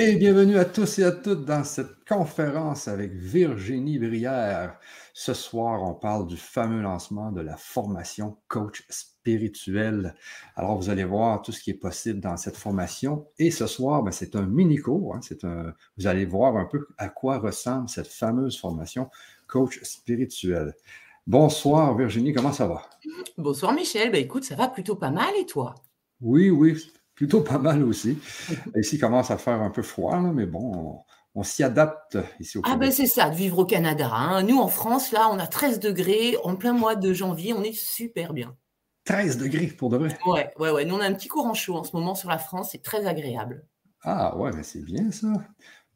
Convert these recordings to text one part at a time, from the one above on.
Et bienvenue à tous et à toutes dans cette conférence avec Virginie Brière. Ce soir, on parle du fameux lancement de la formation coach spirituel. Alors, vous allez voir tout ce qui est possible dans cette formation. Et ce soir, ben, c'est un mini-cours. Hein. c'est un, vous allez voir un peu à quoi ressemble cette fameuse formation coach spirituel. Bonsoir Virginie, comment ça va? Bonsoir Michel, ben, écoute, ça va plutôt pas mal et toi? Oui, oui, plutôt pas mal aussi. Ici, il commence à faire un peu froid, mais bon, on, s'y adapte ici au Ah ben c'est ça, de vivre au Canada. Hein. Nous, en France, là, on a 13 degrés en plein mois de janvier, on est super bien. 13 degrés pour de vrai? Ouais, ouais, ouais. Nous, on a un petit courant chaud en ce moment sur la France, c'est très agréable. Ah ouais, mais c'est bien ça.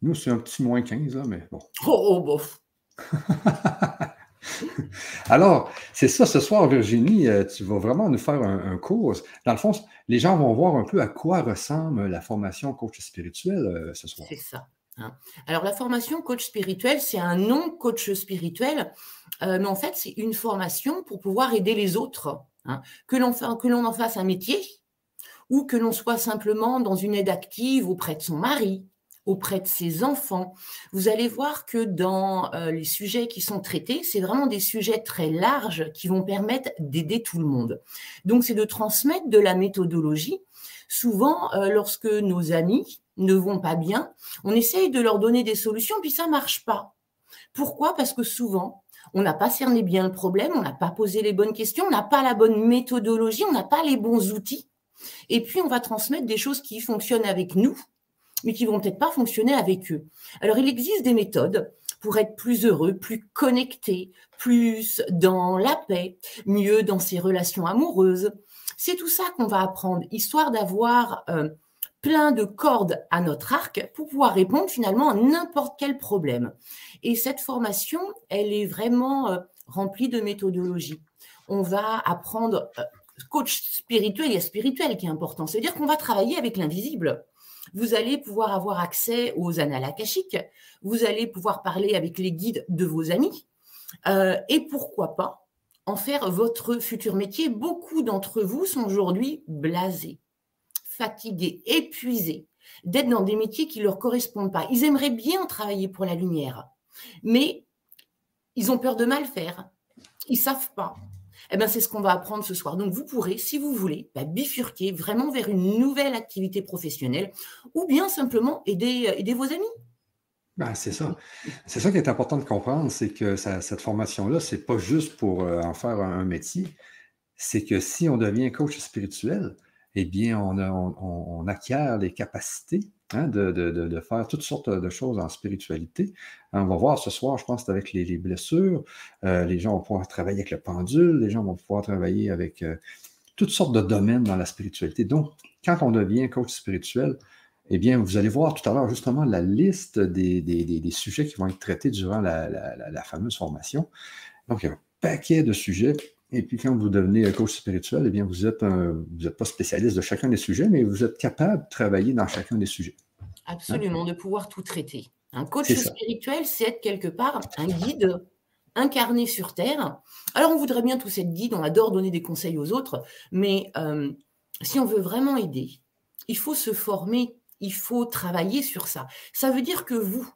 Nous, c'est un petit moins 15, là, mais bon. Oh, oh bof. Alors, c'est ça ce soir, Virginie, euh, tu vas vraiment nous faire un, cours. Dans le fond, les gens vont voir un peu à quoi ressemble la formation coach spirituel euh, ce soir. C'est ça. Hein. Alors, la formation coach spirituel, c'est un nom coach spirituel, euh, mais en fait, c'est une formation pour pouvoir aider les autres. Hein. Que l'on en fasse un métier ou que l'on soit simplement dans une aide active auprès de son mari, auprès de ses enfants. Vous allez voir que dans euh, les sujets qui sont traités, c'est vraiment des sujets très larges qui vont permettre d'aider tout le monde. Donc, c'est de transmettre de la méthodologie. Souvent, euh, lorsque nos amis ne vont pas bien, on essaye de leur donner des solutions, puis ça marche pas. Pourquoi? Parce que souvent, on n'a pas cerné bien le problème, on n'a pas posé les bonnes questions, on n'a pas la bonne méthodologie, on n'a pas les bons outils. Et puis, on va transmettre des choses qui fonctionnent avec nous, mais qui vont peut-être pas fonctionner avec eux. Alors, il existe des méthodes pour être plus heureux, plus connecté, plus dans la paix, mieux dans ses relations amoureuses. C'est tout ça qu'on va apprendre, histoire d'avoir euh, plein de cordes à notre arc pour pouvoir répondre finalement à n'importe quel problème. Et cette formation, elle est vraiment euh, remplie de méthodologie. On va apprendre euh, coach spirituel, et spirituel qui est important. C'est-à-dire qu'on va travailler avec l'invisible vous allez pouvoir avoir accès aux annales vous allez pouvoir parler avec les guides de vos amis, euh, et pourquoi pas en faire votre futur métier. Beaucoup d'entre vous sont aujourd'hui blasés, fatigués, épuisés d'être dans des métiers qui ne leur correspondent pas. Ils aimeraient bien travailler pour la lumière, mais ils ont peur de mal faire. Ils savent pas. Eh ben, c'est ce qu'on va apprendre ce soir. Donc, vous pourrez, si vous voulez, bah, bifurquer vraiment vers une nouvelle activité professionnelle ou bien simplement aider, euh, aider vos amis. Ben, c'est ça. C'est ça qui est important de comprendre, c'est que cette formation-là, ce n'est pas juste pour euh, en faire un, métier, c'est que si on devient coach spirituel, eh bien, on acquiert les capacités Hein, de, faire toutes sortes de choses en spiritualité. On va voir ce soir, je pense, avec les, blessures. Euh, les gens vont pouvoir travailler avec le pendule, les gens vont pouvoir travailler avec euh, toutes sortes de domaines dans la spiritualité. Donc, quand on devient coach spirituel, eh bien, vous allez voir tout à l'heure justement la liste des, sujets qui vont être traités durant la, fameuse formation. Donc, il y a un paquet de sujets. Et puis, quand vous devenez coach spirituel, eh bien, vous n'êtes vous pas spécialiste de chacun des sujets, mais vous êtes capable de travailler dans chacun des sujets. Absolument, de pouvoir tout traiter. Un coach spirituel, c'est être quelque part un guide incarné sur Terre. Alors, on voudrait bien tous être guide, on adore donner des conseils aux autres, mais euh, si on veut vraiment aider, il faut se former, il faut travailler sur ça. Ça veut dire que vous,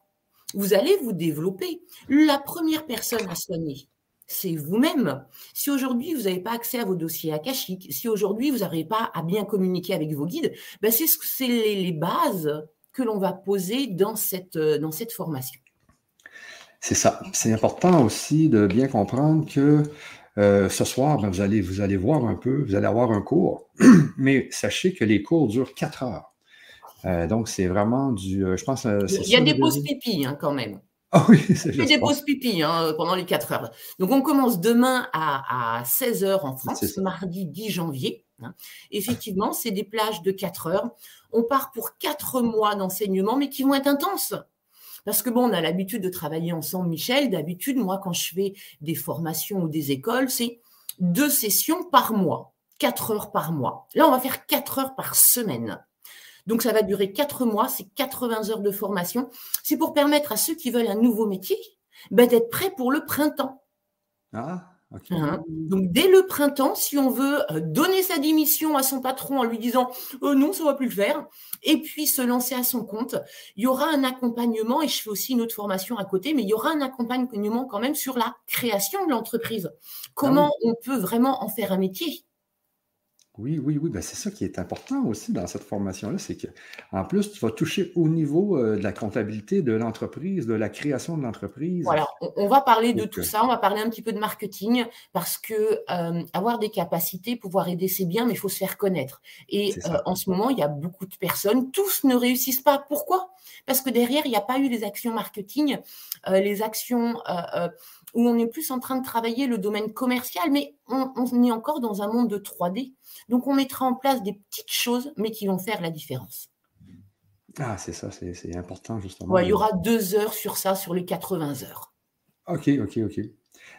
vous allez vous développer. La première personne à soigner, c'est vous-même. Si aujourd'hui vous n'avez pas accès à vos dossiers akashiques, si aujourd'hui vous n'arrivez pas à bien communiquer avec vos guides, ben c'est les, les bases que l'on va poser dans cette, euh, dans cette formation. C'est ça. C'est important aussi de bien comprendre que euh, ce soir, ben, vous, allez, vous allez voir un peu, vous allez avoir un cours, mais sachez que les cours durent quatre heures. Euh, donc, c'est vraiment du. je pense. Il y a des pauses pipi hein, quand même. Ah oui, c'est des pauses pipi hein, pendant les quatre heures. Donc, on commence demain à, à 16h en France, mardi 10 janvier. Hein. Effectivement, c'est des plages de 4 heures. On part pour 4 mois d'enseignement, mais qui vont être intenses. Parce que bon, on a l'habitude de travailler ensemble, Michel. D'habitude, moi, quand je fais des formations ou des écoles, c'est deux sessions par mois, 4 heures par mois. Là, on va faire 4 heures par semaine. Donc, ça va durer 4 mois, c'est 80 heures de formation. C'est pour permettre à ceux qui veulent un nouveau métier ben, d'être prêts pour le printemps. Ah, Hein? Donc dès le printemps, si on veut euh, donner sa démission à son patron en lui disant euh, non, ça va plus le faire, et puis se lancer à son compte, il y aura un accompagnement, et je fais aussi une autre formation à côté, mais il y aura un accompagnement quand même sur la création de l'entreprise. Comment ah on peut vraiment en faire un métier? Oui, oui, oui. Ben, c'est ça qui est important aussi dans cette formation-là, c'est qu'en plus, tu vas toucher au niveau euh, de la comptabilité de l'entreprise, de la création de l'entreprise. Voilà, on, va parler de tout euh, ça, on va parler un petit peu de marketing, parce que euh, avoir des capacités, pouvoir aider, c'est bien, mais il faut se faire connaître. Et en ce moment, il y a beaucoup de personnes, tous ne réussissent pas. Pourquoi? Parce que derrière, il n'y a pas eu les actions marketing, les actions où on est plus en train de travailler le domaine commercial, mais on, on est encore dans un monde de 3D. Donc, on mettra en place des petites choses, mais qui vont faire la différence. Ah, c'est ça, c'est important, justement. il y aura deux heures sur ça, sur les 80 heures. OK, OK, OK.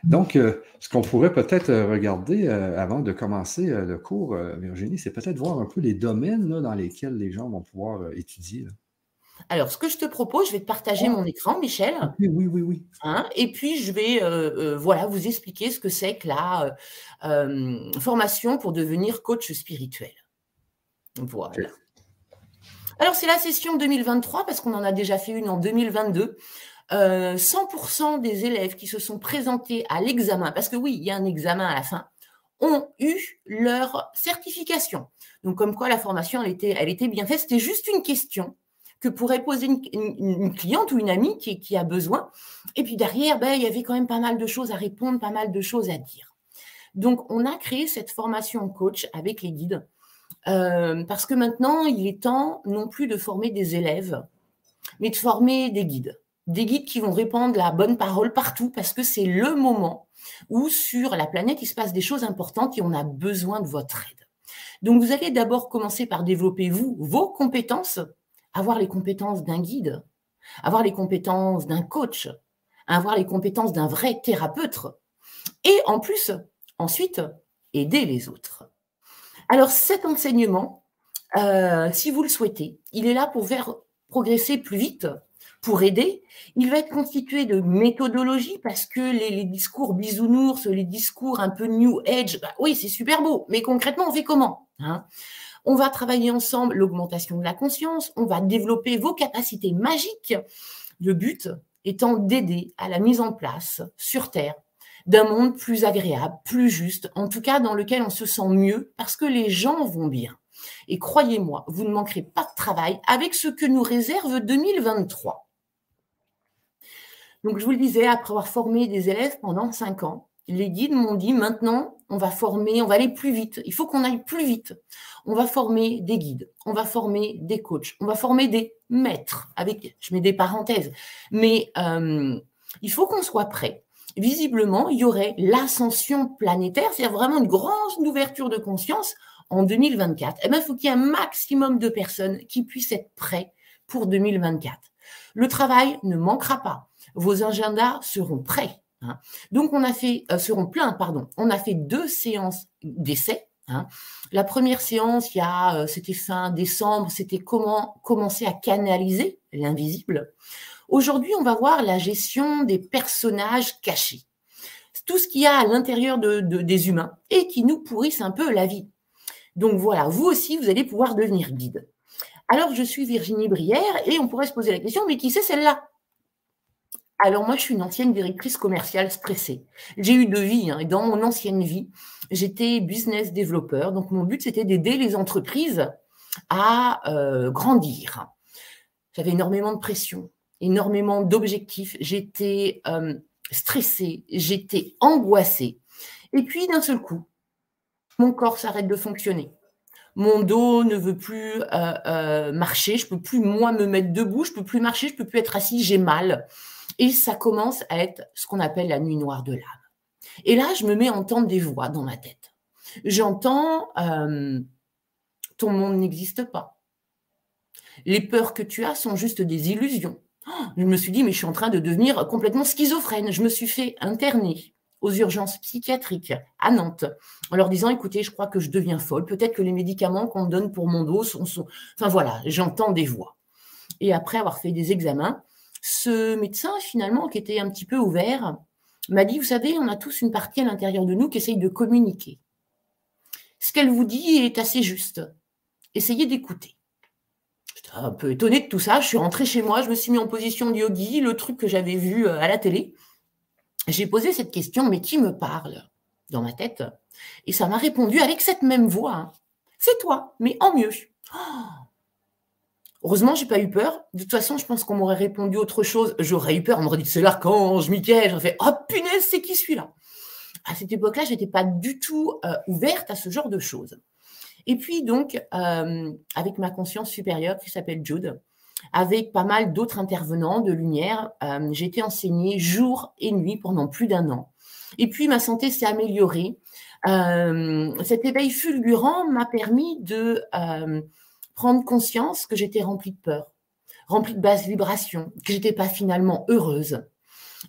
Donc, euh, ce qu'on pourrait peut-être euh, regarder euh, avant de commencer le cours, Virginie, c'est peut-être voir un peu les domaines dans lesquels les gens vont pouvoir étudier. Alors, ce que je te propose, je vais te partager mon écran, Michel. Oui, oui, oui. oui. Hein, et puis, je vais euh, euh, voilà, vous expliquer ce que c'est que la euh, formation pour devenir coach spirituel. Voilà. Alors, c'est la session 2023 parce qu'on en a déjà fait une en 2022. 100% des élèves qui se sont présentés à l'examen, parce que oui, il y a un examen à la fin, ont eu leur certification. Donc, comme quoi la formation, elle était, elle était bien faite. C'était juste une question que pourrait poser une, cliente ou une amie qui, a besoin. Et puis derrière, ben, il y avait quand même pas mal de choses à répondre, pas mal de choses à dire. Donc, on a créé cette formation coach avec les guides euh, parce que maintenant, il est temps non plus de former des élèves, mais de former des guides. Des guides qui vont répandre la bonne parole partout parce que c'est le moment où sur la planète, il se passe des choses importantes et on a besoin de votre aide. Donc, vous allez d'abord commencer par développer, vous, vos compétences avoir les compétences d'un guide, avoir les compétences d'un coach, avoir les compétences d'un vrai thérapeute, et en plus, ensuite, aider les autres. Alors cet enseignement, euh, si vous le souhaitez, il est là pour faire progresser plus vite, pour aider. Il va être constitué de méthodologie parce que les, discours bisounours, les discours un peu new age, bah oui, c'est super beau, mais concrètement, on fait comment hein? On va travailler ensemble l'augmentation de la conscience, on va développer vos capacités magiques. Le but étant d'aider à la mise en place sur Terre d'un monde plus agréable, plus juste, en tout cas dans lequel on se sent mieux parce que les gens vont bien. Et croyez-moi, vous ne manquerez pas de travail avec ce que nous réserve 2023. Donc je vous le disais, après avoir formé des élèves pendant cinq ans, les guides m'ont dit maintenant, on va former, on va aller plus vite. Il faut qu'on aille plus vite. On va former des guides, on va former des coachs, on va former des maîtres, avec, je mets des parenthèses, mais euh, il faut qu'on soit prêt. Visiblement, il y aurait l'ascension planétaire, c'est vraiment une grande ouverture de conscience en 2024. Eh bien, il faut qu'il y ait un maximum de personnes qui puissent être prêts pour 2024. Le travail ne manquera pas. Vos agendas seront prêts. Hein. Donc, on a fait, euh, seront pleins, pardon. On a fait deux séances d'essai. Hein. La première séance, il y a, euh, c'était fin décembre, c'était comment commencer à canaliser l'invisible. Aujourd'hui, on va voir la gestion des personnages cachés. Tout ce qu'il y a à l'intérieur de, des humains et qui nous pourrissent un peu la vie. Donc voilà, vous aussi, vous allez pouvoir devenir guide. Alors, je suis Virginie Brière et on pourrait se poser la question, mais qui c'est celle-là? Alors moi, je suis une ancienne directrice commerciale stressée. J'ai eu deux vies. Hein, et dans mon ancienne vie, j'étais business développeur. Donc mon but, c'était d'aider les entreprises à euh, grandir. J'avais énormément de pression, énormément d'objectifs. J'étais euh, stressée, j'étais angoissée. Et puis d'un seul coup, mon corps s'arrête de fonctionner. Mon dos ne veut plus euh, marcher. Je peux plus moi me mettre debout. Je peux plus marcher. Je peux plus être assis. J'ai mal. Et ça commence à être ce qu'on appelle la nuit noire de l'âme. Et là, je me mets à entendre des voix dans ma tête. J'entends euh, ton monde n'existe pas. Les peurs que tu as sont juste des illusions. je me suis dit, mais je suis en train de devenir complètement schizophrène. Je me suis fait interner aux urgences psychiatriques à Nantes en leur disant, écoutez, je crois que je deviens folle. Peut-être que les médicaments qu'on me donne pour mon dos sont... sont... Enfin voilà, j'entends des voix. Et après avoir fait des examens, ce médecin, finalement, qui était un petit peu ouvert, m'a dit, vous savez, on a tous une partie à l'intérieur de nous qui essaye de communiquer. Ce qu'elle vous dit est assez juste. Essayez d'écouter. J'étais un peu étonnée de tout ça. Je suis rentrée chez moi, je me suis mis en position de yogi, le truc que j'avais vu euh, à la télé. J'ai posé cette question, mais qui me parle dans ma tête? Et ça m'a répondu avec cette même voix. Hein. C'est toi, mais en mieux. Oh Heureusement, j'ai pas eu peur. De toute façon, je pense qu'on m'aurait répondu autre chose. J'aurais eu peur. On m'aurait dit c'est l'archange, Michael. J'aurais fait oh punaise, c'est qui celui-là? À cette époque-là, je n'étais pas du tout euh, ouverte à ce genre de choses. Et puis donc, euh, avec ma conscience supérieure qui s'appelle Jude, avec pas mal d'autres intervenants de lumière, euh, j'ai été enseignée jour et nuit pendant plus d'un an. Et puis ma santé s'est améliorée. cet éveil fulgurant m'a permis de prendre conscience que j'étais remplie de peur, remplie de basses vibrations, que j'étais pas finalement heureuse.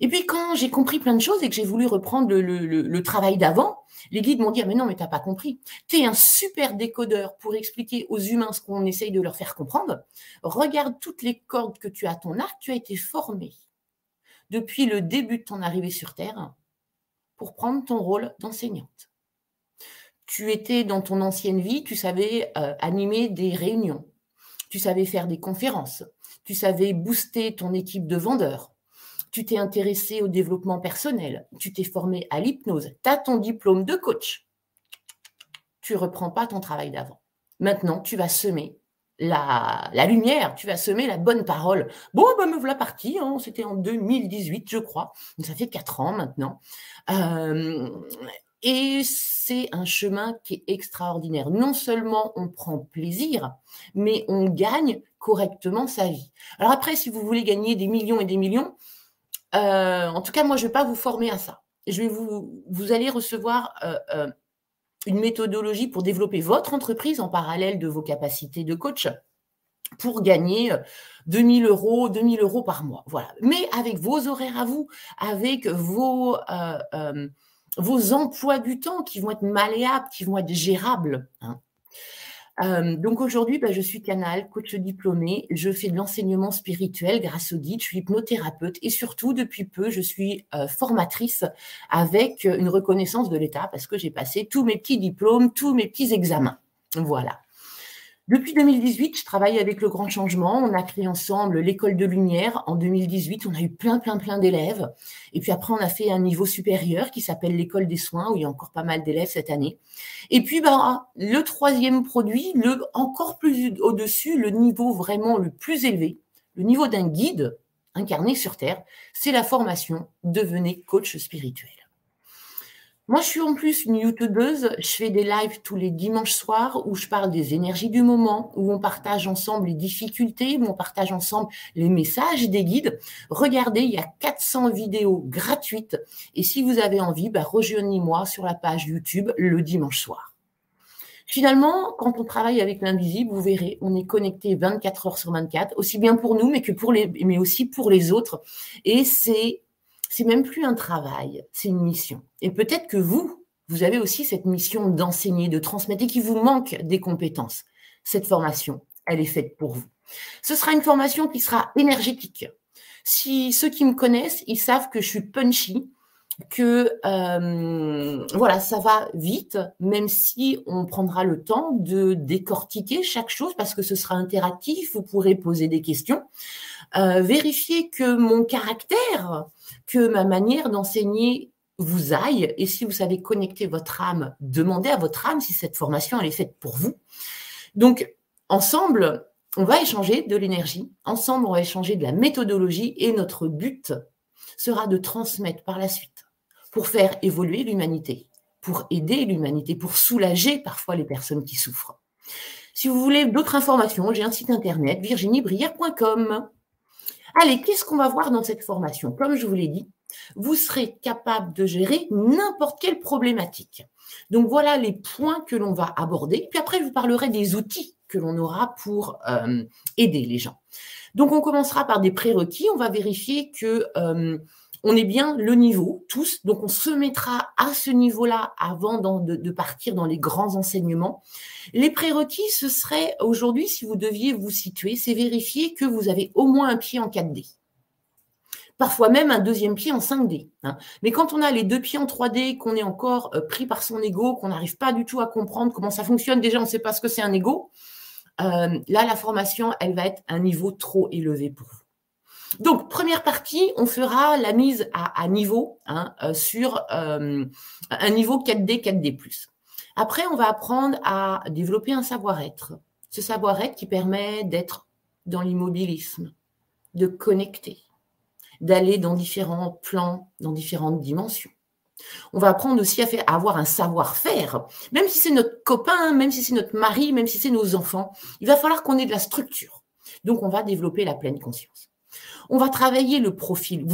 Et puis quand j'ai compris plein de choses et que j'ai voulu reprendre le, travail d'avant, les guides m'ont dit ah, mais non mais t'as pas compris, tu es un super décodeur pour expliquer aux humains ce qu'on essaye de leur faire comprendre. Regarde toutes les cordes que tu as à ton arc, tu as été formé depuis le début de ton arrivée sur Terre pour prendre ton rôle d'enseignante tu étais dans ton ancienne vie, tu savais euh, animer des réunions, tu savais faire des conférences, tu savais booster ton équipe de vendeurs, tu t'es intéressé au développement personnel, tu t'es formé à l'hypnose, tu as ton diplôme de coach. Tu reprends pas ton travail d'avant. Maintenant, tu vas semer la, lumière, tu vas semer la bonne parole. Bon, ben me voilà partie, hein, c'était en 2018, je crois. ça fait quatre ans maintenant. Euh, et c'est un chemin qui est extraordinaire. Non seulement on prend plaisir, mais on gagne correctement sa vie. Alors après, si vous voulez gagner des millions et des millions, euh, en tout cas, moi, je ne vais pas vous former à ça. Je vais vous, vous allez recevoir euh, euh, une méthodologie pour développer votre entreprise en parallèle de vos capacités de coach pour gagner 2000 euros, 2000 euros par mois. Voilà. Mais avec vos horaires à vous, avec vos vos emplois du temps qui vont être malléables, qui vont être gérables. Hein. Euh, donc aujourd'hui, bah, je suis canal, coach diplômé, je fais de l'enseignement spirituel grâce au guide, je suis hypnothérapeute et surtout depuis peu, je suis euh, formatrice avec une reconnaissance de l'État parce que j'ai passé tous mes petits diplômes, tous mes petits examens. Voilà. Depuis 2018, je travaille avec le Grand Changement. On a créé ensemble l'école de lumière. En 2018, on a eu plein, plein, plein d'élèves. Et puis après, on a fait un niveau supérieur qui s'appelle l'école des soins, où il y a encore pas mal d'élèves cette année. Et puis, bah, le troisième produit, le encore plus au-dessus, le niveau vraiment le plus élevé, le niveau d'un guide incarné sur Terre, c'est la formation Devenez coach spirituel. Moi, je suis en plus une youtubeuse. Je fais des lives tous les dimanches soirs où je parle des énergies du moment, où on partage ensemble les difficultés, où on partage ensemble les messages des guides. Regardez, il y a 400 vidéos gratuites. Et si vous avez envie, bah, rejoignez-moi sur la page YouTube le dimanche soir. Finalement, quand on travaille avec l'invisible, vous verrez, on est connecté 24 heures sur 24, aussi bien pour nous, mais que pour les, mais aussi pour les autres. Et c'est c'est même plus un travail, c'est une mission. Et peut-être que vous, vous avez aussi cette mission d'enseigner, de transmettre et qu'il vous manque des compétences. Cette formation, elle est faite pour vous. Ce sera une formation qui sera énergétique. Si ceux qui me connaissent, ils savent que je suis punchy, que euh, voilà, ça va vite, même si on prendra le temps de décortiquer chaque chose parce que ce sera interactif, vous pourrez poser des questions. Euh, vérifier que mon caractère, que ma manière d'enseigner vous aille. Et si vous savez connecter votre âme, demandez à votre âme si cette formation elle est faite pour vous. Donc, ensemble, on va échanger de l'énergie. Ensemble, on va échanger de la méthodologie et notre but sera de transmettre par la suite pour faire évoluer l'humanité, pour aider l'humanité, pour soulager parfois les personnes qui souffrent. Si vous voulez d'autres informations, j'ai un site internet virginiebrière.com. Allez, qu'est-ce qu'on va voir dans cette formation? Comme je vous l'ai dit, vous serez capable de gérer n'importe quelle problématique. Donc voilà les points que l'on va aborder. Puis après, je vous parlerai des outils que l'on aura pour euh, aider les gens. Donc on commencera par des prérequis. On va vérifier que euh, on est bien le niveau, tous. Donc, on se mettra à ce niveau-là avant de, partir dans les grands enseignements. Les prérequis, ce serait aujourd'hui, si vous deviez vous situer, c'est vérifier que vous avez au moins un pied en 4D. parfois même un deuxième pied en 5D. Hein. Mais quand on a les deux pieds en 3D, qu'on est encore euh, pris par son ego, qu'on n'arrive pas du tout à comprendre comment ça fonctionne, déjà on ne sait pas ce que c'est un ego, euh, là la formation, elle va être un niveau trop élevé pour vous. Donc, première partie, on fera la mise à, niveau hein, euh, sur un niveau 4D, 4D. Après, on va apprendre à développer un savoir-être. Ce savoir-être qui permet d'être dans l'immobilisme, de connecter, d'aller dans différents plans, dans différentes dimensions. On va apprendre aussi à, faire, avoir un savoir-faire, même si c'est notre copain, même si c'est notre mari, même si c'est nos enfants, il va falloir qu'on ait de la structure. Donc, on va développer la pleine conscience. On va travailler le profil.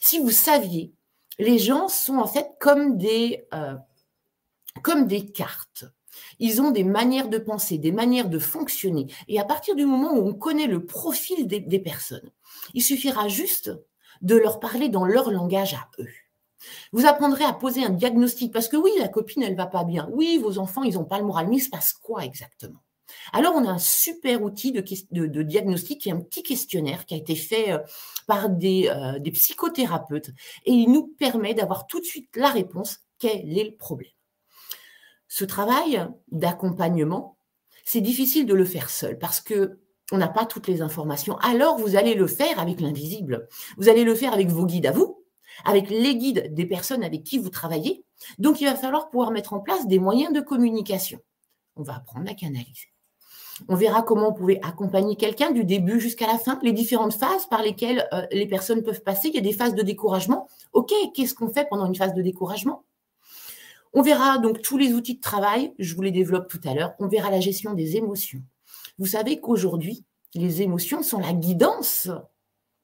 si vous saviez, les gens sont en fait comme des, euh, comme des cartes. Ils ont des manières de penser, des manières de fonctionner. Et à partir du moment où on connaît le profil des personnes, il suffira juste de leur parler dans leur langage à eux. Vous apprendrez à poser un diagnostic parce que oui, la copine, elle va pas bien. Oui, vos enfants, ils n'ont pas le moral. Mais il se passe quoi exactement? Alors, on a un super outil de, diagnostic qui est un petit questionnaire qui a été fait euh, par des, euh, des psychothérapeutes et il nous permet d'avoir tout de suite la réponse quel est le problème. Ce travail d'accompagnement, c'est difficile de le faire seul parce que on n'a pas toutes les informations. Alors, vous allez le faire avec l'invisible. Vous allez le faire avec vos guides à vous, avec les guides des personnes avec qui vous travaillez. Donc, il va falloir pouvoir mettre en place des moyens de communication. On va apprendre à canaliser. On verra comment vous pouvez accompagner quelqu'un du début jusqu'à la fin, les différentes phases par lesquelles euh, les personnes peuvent passer. Il y a des phases de découragement. OK, qu'est-ce qu'on fait pendant une phase de découragement? On verra donc tous les outils de travail, je vous les développe tout à l'heure. On verra la gestion des émotions. Vous savez qu'aujourd'hui, les émotions sont la guidance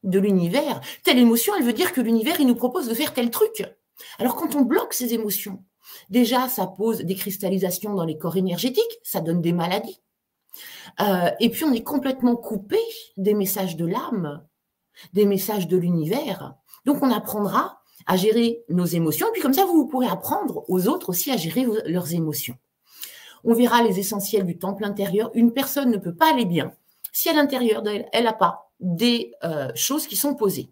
de l'univers. Telle émotion, elle veut dire que l'univers, il nous propose de faire tel truc. Alors quand on bloque ces émotions, déjà, ça pose des cristallisations dans les corps énergétiques, ça donne des maladies. Euh, et puis on est complètement coupé des messages de l'âme, des messages de l'univers. Donc on apprendra à gérer nos émotions, et puis comme ça, vous pourrez apprendre aux autres aussi à gérer leurs émotions. On verra les essentiels du temple intérieur. Une personne ne peut pas aller bien si à l'intérieur d'elle, elle n'a pas des euh, choses qui sont posées.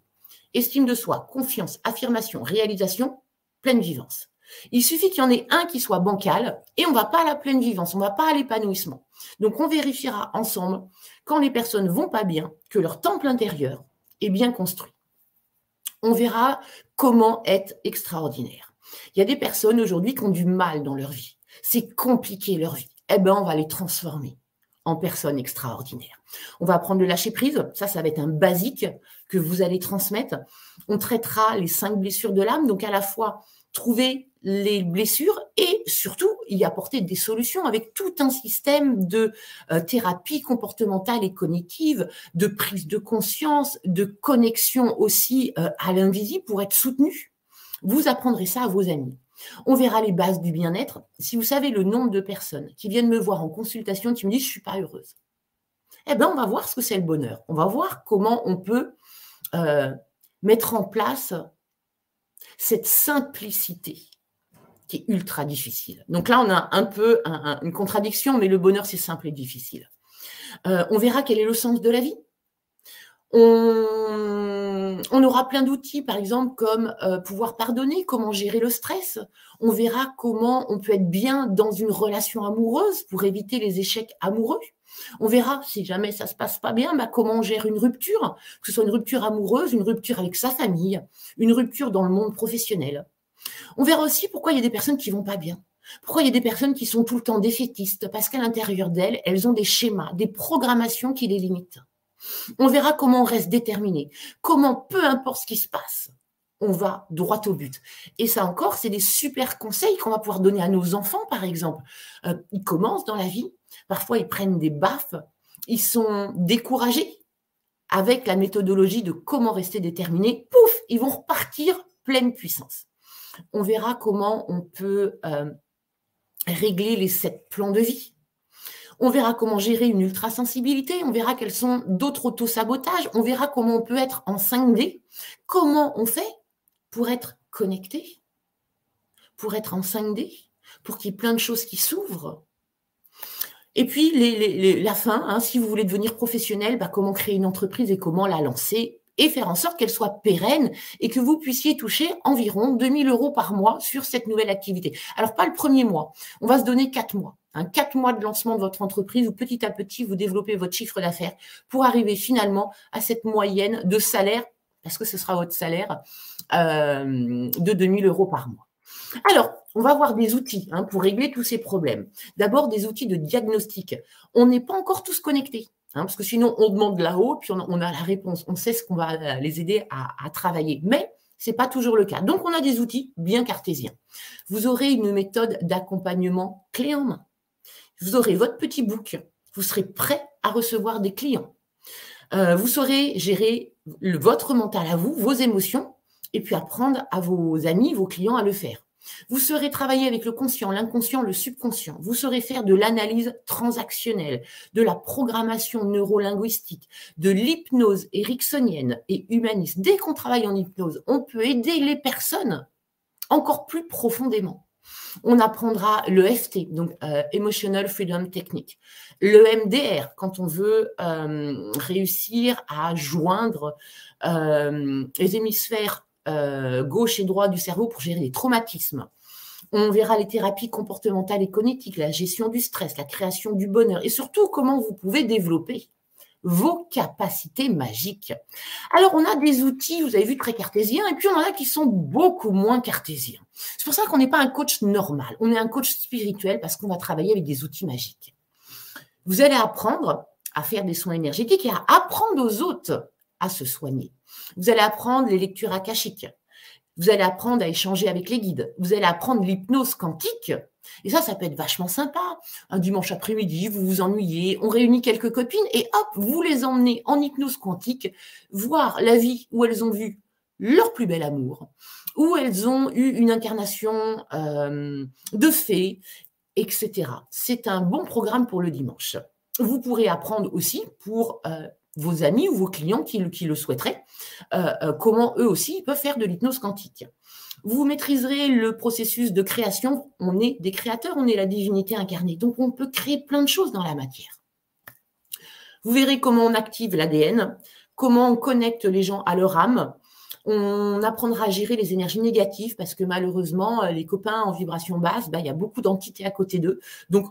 Estime de soi, confiance, affirmation, réalisation, pleine vivance. Il suffit qu'il y en ait un qui soit bancal et on ne va pas à la pleine vivance, on ne va pas à l'épanouissement. Donc on vérifiera ensemble quand les personnes vont pas bien que leur temple intérieur est bien construit. On verra comment être extraordinaire. Il y a des personnes aujourd'hui qui ont du mal dans leur vie c'est compliqué leur vie. Eh bien, on va les transformer en personnes extraordinaires. On va apprendre le lâcher prise. Ça, ça va être un basique que vous allez transmettre. On traitera les cinq blessures de l'âme. Donc, à la fois, trouver les blessures et surtout y apporter des solutions avec tout un système de euh, thérapie comportementale et cognitive, de prise de conscience, de connexion aussi euh, à l'invisible pour être soutenu. Vous apprendrez ça à vos amis. On verra les bases du bien-être. Si vous savez le nombre de personnes qui viennent me voir en consultation qui me disent je suis pas heureuse, eh bien, on va voir ce que c'est le bonheur. On va voir comment on peut euh, mettre en place cette simplicité qui est ultra difficile. Donc là, on a un peu une contradiction, mais le bonheur, c'est simple et difficile. Euh, on verra quel est le sens de la vie. On, aura plein d'outils, par exemple, comme euh, pouvoir pardonner, comment gérer le stress. On verra comment on peut être bien dans une relation amoureuse pour éviter les échecs amoureux. On verra, si jamais ça se passe pas bien, bah, comment on gère une rupture, que ce soit une rupture amoureuse, une rupture avec sa famille, une rupture dans le monde professionnel. On verra aussi pourquoi il y a des personnes qui vont pas bien. Pourquoi il y a des personnes qui sont tout le temps défaitistes Parce qu'à l'intérieur d'elles, elles ont des schémas, des programmations qui les limitent. On verra comment on reste déterminé, comment, peu importe ce qui se passe, on va droit au but. Et ça encore, c'est des super conseils qu'on va pouvoir donner à nos enfants, par exemple. Euh, ils commencent dans la vie, parfois ils prennent des baffes, ils sont découragés avec la méthodologie de comment rester déterminé. Pouf, ils vont repartir pleine puissance. On verra comment on peut euh, régler les sept plans de vie. On verra comment gérer une ultrasensibilité, on verra quels sont d'autres autosabotages, on verra comment on peut être en 5D, comment on fait pour être connecté, pour être en 5D, pour qu'il y ait plein de choses qui s'ouvrent. Et puis la fin, hein, si vous voulez devenir professionnel, bah, comment créer une entreprise et comment la lancer et faire en sorte qu'elle soit pérenne et que vous puissiez toucher environ 2000 euros par mois sur cette nouvelle activité. Alors, pas le premier mois. On va se donner quatre mois. Un quatre mois de lancement de votre entreprise où petit à petit vous développez votre chiffre d'affaires pour arriver finalement à cette moyenne de salaire, parce que ce sera votre salaire, euh, de 2000 euros par mois. Alors, on va voir des outils hein, pour régler tous ces problèmes. D'abord, des outils de diagnostic. On n'est pas encore tous connectés. Hein, parce que sinon, on demande là-haut, puis on, a la réponse. On sait ce qu'on va les aider à, travailler. Mais ce n'est pas toujours le cas. Donc, on a des outils bien cartésiens. Vous aurez une méthode d'accompagnement clé en main. Vous aurez votre petit book. Vous serez prêt à recevoir des clients. Euh, vous saurez gérer votre mental à vous, vos émotions, et puis apprendre à vos amis, vos clients à le faire. Vous saurez travailler avec le conscient, l'inconscient, le subconscient. Vous saurez faire de l'analyse transactionnelle, de la programmation neurolinguistique, de l'hypnose ericksonienne et humaniste. Dès qu'on travaille en hypnose, on peut aider les personnes encore plus profondément. On apprendra le FT, donc euh, Emotional Freedom Technique, le MDR, quand on veut euh, réussir à joindre euh, les hémisphères gauche et droit du cerveau pour gérer les traumatismes. On verra les thérapies comportementales et cognitives, la gestion du stress, la création du bonheur et surtout comment vous pouvez développer vos capacités magiques. Alors, on a des outils, vous avez vu, très cartésiens, et puis on en a qui sont beaucoup moins cartésiens. C'est pour ça qu'on n'est pas un coach normal, on est un coach spirituel parce qu'on va travailler avec des outils magiques. Vous allez apprendre à faire des soins énergétiques et à apprendre aux autres à se soigner. Vous allez apprendre les lectures akashiques. Vous allez apprendre à échanger avec les guides. Vous allez apprendre l'hypnose quantique. Et ça, ça peut être vachement sympa. Un dimanche après-midi, vous vous ennuyez, on réunit quelques copines et hop, vous les emmenez en hypnose quantique, voir la vie où elles ont vu leur plus bel amour, où elles ont eu une incarnation euh, de fées, etc. C'est un bon programme pour le dimanche. Vous pourrez apprendre aussi pour euh, vos amis ou vos clients qui, le souhaiteraient, euh, comment eux aussi peuvent faire de l'hypnose quantique. Vous maîtriserez le processus de création. On est des créateurs, on est la divinité incarnée. Donc on peut créer plein de choses dans la matière. Vous verrez comment on active l'ADN, comment on connecte les gens à leur âme. On apprendra à gérer les énergies négatives parce que malheureusement, euh, les copains en vibration basse, bah, il y a beaucoup d'entités à côté d'eux. Donc,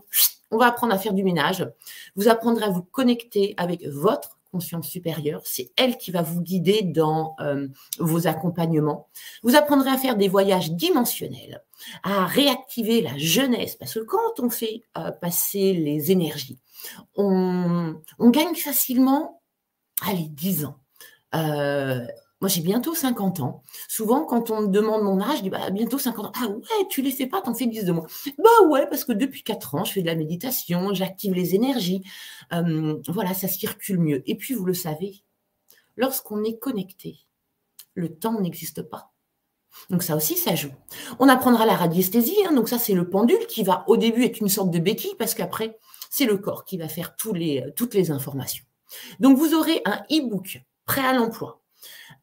on va apprendre à faire du ménage. Vous apprendrez à vous connecter avec votre conscience supérieure. C'est elle qui va vous guider dans euh, vos accompagnements. Vous apprendrez à faire des voyages dimensionnels, à réactiver la jeunesse, parce que quand on fait euh, passer les énergies, on, gagne facilement, allez, 10 ans. Euh, moi, j'ai bientôt 50 ans. Souvent, quand on me demande mon âge, je dis bah, bientôt 50 ans. Ah ouais, tu les fais pas, t'en fais 10 de moi. Bah ouais, parce que depuis 4 ans, je fais de la méditation, j'active les énergies. voilà, ça circule mieux. Et puis, vous le savez, lorsqu'on est connecté, le temps n'existe pas. Donc ça aussi, ça joue. On apprendra la radiesthésie. Hein. donc ça, c'est le pendule qui va au début être une sorte de béquille parce qu'après, c'est le corps qui va faire toutes les informations. Donc vous aurez un e-book prêt à l'emploi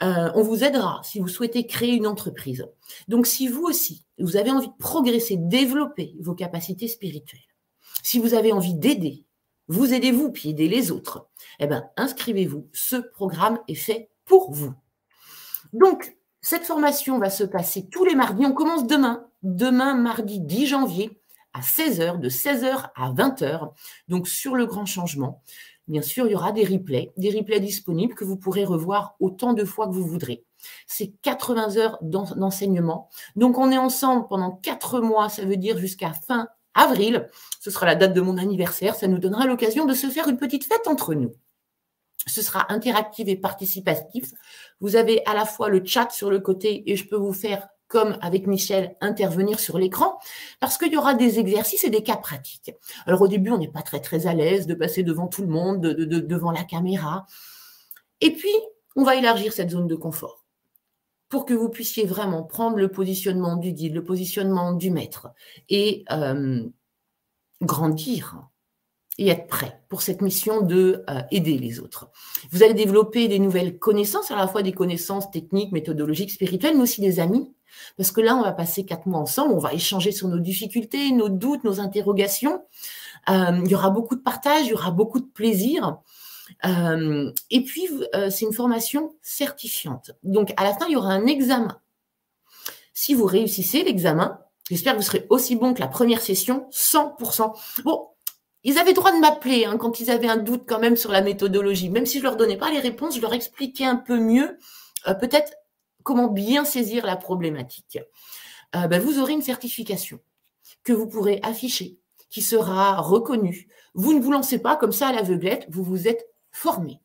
euh, on vous aidera si vous souhaitez créer une entreprise. Donc, si vous aussi, vous avez envie de progresser, développer vos capacités spirituelles, si vous avez envie d'aider, vous aidez-vous, puis aider les autres, eh bien, inscrivez-vous. Ce programme est fait pour vous. Donc, cette formation va se passer tous les mardis. On commence demain, demain, mardi 10 janvier, à 16h, de 16h à 20h, donc sur le grand changement. Bien sûr, il y aura des replays, des replays disponibles que vous pourrez revoir autant de fois que vous voudrez. C'est 80 heures d'enseignement. Donc, on est ensemble pendant 4 mois, ça veut dire jusqu'à fin avril. Ce sera la date de mon anniversaire. Ça nous donnera l'occasion de se faire une petite fête entre nous. Ce sera interactif et participatif. Vous avez à la fois le chat sur le côté et je peux vous faire comme avec Michel, intervenir sur l'écran, parce qu'il y aura des exercices et des cas pratiques. Alors au début, on n'est pas très très à l'aise de passer devant tout le monde, de, devant la caméra. Et puis, on va élargir cette zone de confort pour que vous puissiez vraiment prendre le positionnement du guide, le positionnement du maître et euh, grandir et être prêt pour cette mission de euh, aider les autres. Vous allez développer des nouvelles connaissances, à la fois des connaissances techniques, méthodologiques, spirituelles, mais aussi des amis. Parce que là, on va passer quatre mois ensemble, on va échanger sur nos difficultés, nos doutes, nos interrogations. Euh, il y aura beaucoup de partage, il y aura beaucoup de plaisir. et puis, c'est une formation certifiante. Donc, à la fin, il y aura un examen. Si vous réussissez l'examen, j'espère que vous serez aussi bon que la première session, 100%. Bon, ils avaient droit de m'appeler hein, quand ils avaient un doute quand même sur la méthodologie. Même si je leur donnais pas les réponses, je leur expliquais un peu mieux, euh, peut-être comment bien saisir la problématique. Euh, ben, vous aurez une certification que vous pourrez afficher, qui sera reconnue. Vous ne vous lancez pas comme ça à l'aveuglette, vous vous êtes formé.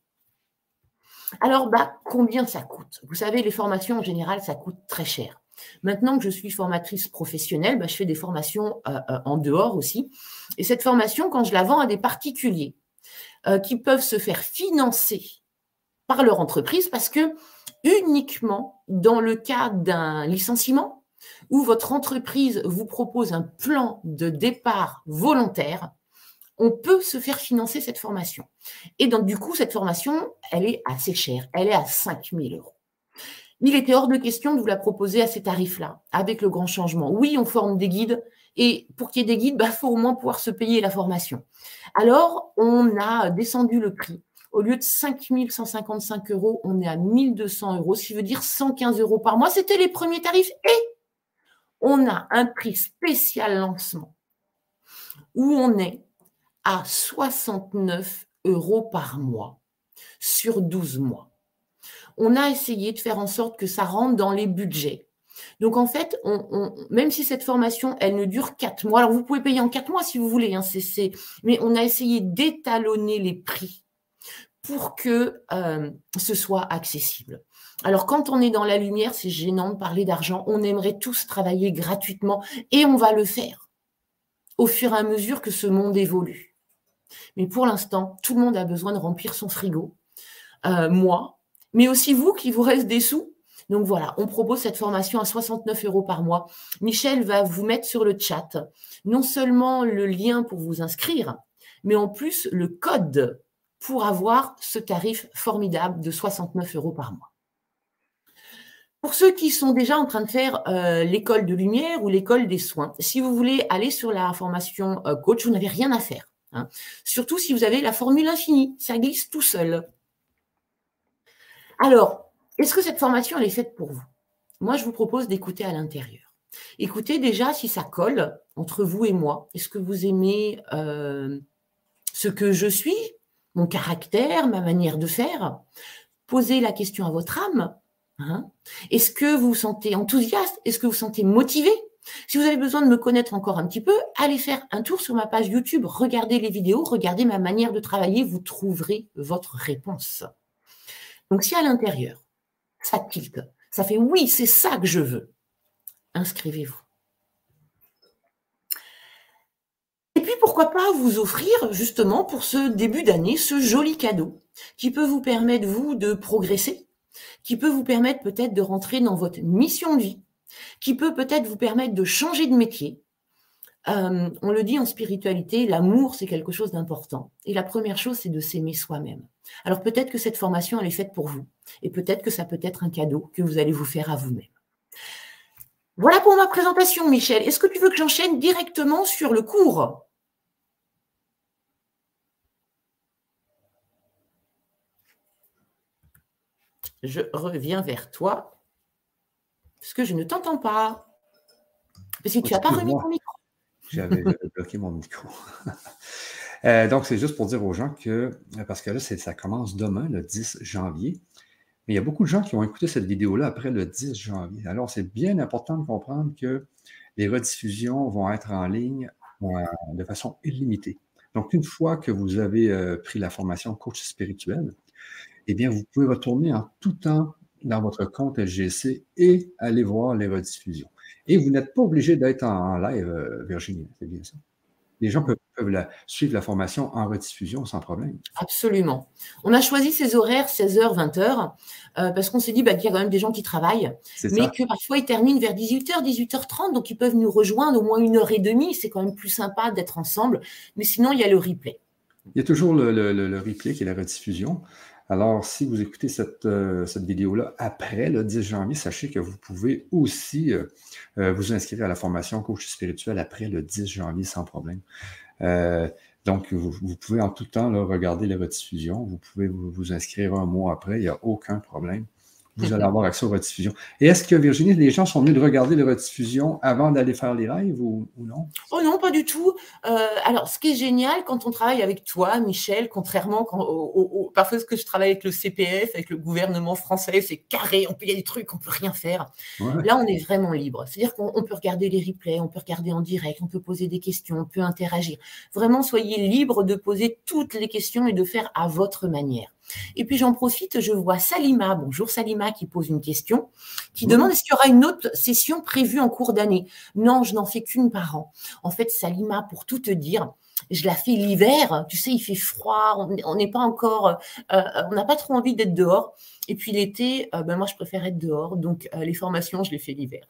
Alors, bah, combien ça coûte? Vous savez, les formations en général, ça coûte très cher. Maintenant que je suis formatrice professionnelle, bah, je fais des formations euh, euh, en dehors aussi. Et cette formation, quand je la vends à des particuliers euh, qui peuvent se faire financer par leur entreprise, parce que uniquement dans le cas d'un licenciement où votre entreprise vous propose un plan de départ volontaire, on peut se faire financer cette formation. Et donc, du coup, cette formation, elle est assez chère. Elle est à 5000 euros. Il était hors de question de vous la proposer à ces tarifs-là, avec le grand changement. Oui, on forme des guides, et pour qu'il y ait des guides, il bah, faut au moins pouvoir se payer la formation. Alors, on a descendu le prix. Au lieu de 5 155 euros, on est à 1200 euros, ce qui veut dire 115 euros par mois. C'était les premiers tarifs. Et on a un prix spécial lancement où on est à 69 euros par mois sur 12 mois on a essayé de faire en sorte que ça rentre dans les budgets. Donc en fait, même si cette formation, elle ne dure quatre mois, alors vous pouvez payer en quatre mois si vous voulez, hein, mais on a essayé d'étalonner les prix pour que euh, ce soit accessible. Alors quand on est dans la lumière, c'est gênant de parler d'argent, on aimerait tous travailler gratuitement et on va le faire au fur et à mesure que ce monde évolue. Mais pour l'instant, tout le monde a besoin de remplir son frigo. Euh, moi, mais aussi vous qui vous reste des sous. Donc voilà, on propose cette formation à 69 euros par mois. Michel va vous mettre sur le chat non seulement le lien pour vous inscrire, mais en plus le code pour avoir ce tarif formidable de 69 euros par mois. Pour ceux qui sont déjà en train de faire euh, l'école de lumière ou l'école des soins, si vous voulez aller sur la formation euh, coach, vous n'avez rien à faire. Hein. Surtout si vous avez la formule infinie, ça glisse tout seul. Alors, est-ce que cette formation, elle est faite pour vous? Moi, je vous propose d'écouter à l'intérieur. Écoutez déjà si ça colle entre vous et moi. Est-ce que vous aimez euh, ce que je suis, mon caractère, ma manière de faire? Posez la question à votre âme. Hein. Est-ce que vous vous sentez enthousiaste? Est-ce que vous vous sentez motivé? Si vous avez besoin de me connaître encore un petit peu, allez faire un tour sur ma page YouTube, regardez les vidéos, regardez ma manière de travailler, vous trouverez votre réponse. Donc si à l'intérieur, ça tilte, ça fait oui, c'est ça que je veux, inscrivez-vous. Et puis pourquoi pas vous offrir justement pour ce début d'année ce joli cadeau qui peut vous permettre vous de progresser, qui peut vous permettre peut-être de rentrer dans votre mission de vie, qui peut peut-être vous permettre de changer de métier, euh, on le dit en spiritualité, l'amour, c'est quelque chose d'important. Et la première chose, c'est de s'aimer soi-même. Alors peut-être que cette formation, elle est faite pour vous. Et peut-être que ça peut être un cadeau que vous allez vous faire à vous-même. Voilà pour ma présentation, Michel. Est-ce que tu veux que j'enchaîne directement sur le cours? Je reviens vers toi. Parce que je ne t'entends pas. Parce que tu n'as pas remis ton micro. J'avais bloqué mon micro. Euh, donc, c'est juste pour dire aux gens que, parce que là, ça commence demain, le 10 janvier, mais il y a beaucoup de gens qui vont écouter cette vidéo-là après le 10 janvier. Alors, c'est bien important de comprendre que les rediffusions vont être en ligne euh, de façon illimitée. Donc, une fois que vous avez euh, pris la formation coach spirituel, eh bien, vous pouvez retourner en tout temps dans votre compte LGC et aller voir les rediffusions. Et vous n'êtes pas obligé d'être en, live, euh, Virginie, c'est bien ça. Les gens peuvent, suivre la formation en rediffusion sans problème. Absolument. On a choisi ces horaires 16h, 20h, euh, parce qu'on s'est dit bah, qu'il y a quand même des gens qui travaillent, mais que parfois ils terminent vers 18h, 18h30, donc ils peuvent nous rejoindre au moins une heure et demie. C'est quand même plus sympa d'être ensemble. Mais sinon, il y a le replay. Il y a toujours le, le replay qui est la rediffusion. Alors, si vous écoutez cette, euh, vidéo-là après le 10 janvier, sachez que vous pouvez aussi euh, euh, vous inscrire à la formation coach spirituel après le 10 janvier sans problème. Donc, vous, pouvez en tout temps regarder les rediffusions. Vous pouvez vous inscrire un mois après, il n'y a aucun problème vous allez avoir accès aux rediffusions. Et est-ce que, Virginie, les gens sont venus de regarder les rediffusions avant d'aller faire les lives ou, non? Oh non, pas du tout. Euh, alors, ce qui est génial quand on travaille avec toi, Michel, contrairement quand, au, parfois ce que je travaille avec le CPF, avec le gouvernement français, c'est carré, on peut, y a des trucs, on peut rien faire. Là, on est vraiment libre. C'est-à-dire qu'on peut regarder les replays, on peut regarder en direct, on peut poser des questions, on peut interagir. Vraiment, soyez libre de poser toutes les questions et de faire à votre manière. Et puis j'en profite, je vois Salima, bonjour Salima, qui pose une question, qui demande est-ce qu'il y aura une autre session prévue en cours d'année? Non, je n'en fais qu'une par an. En fait, Salima, pour tout te dire, je la fais l'hiver, tu sais, il fait froid, on n'est pas encore, euh, euh, on n'a pas trop envie d'être dehors. Et puis l'été, euh, ben moi, je préfère être dehors. Donc les formations, je les fais l'hiver.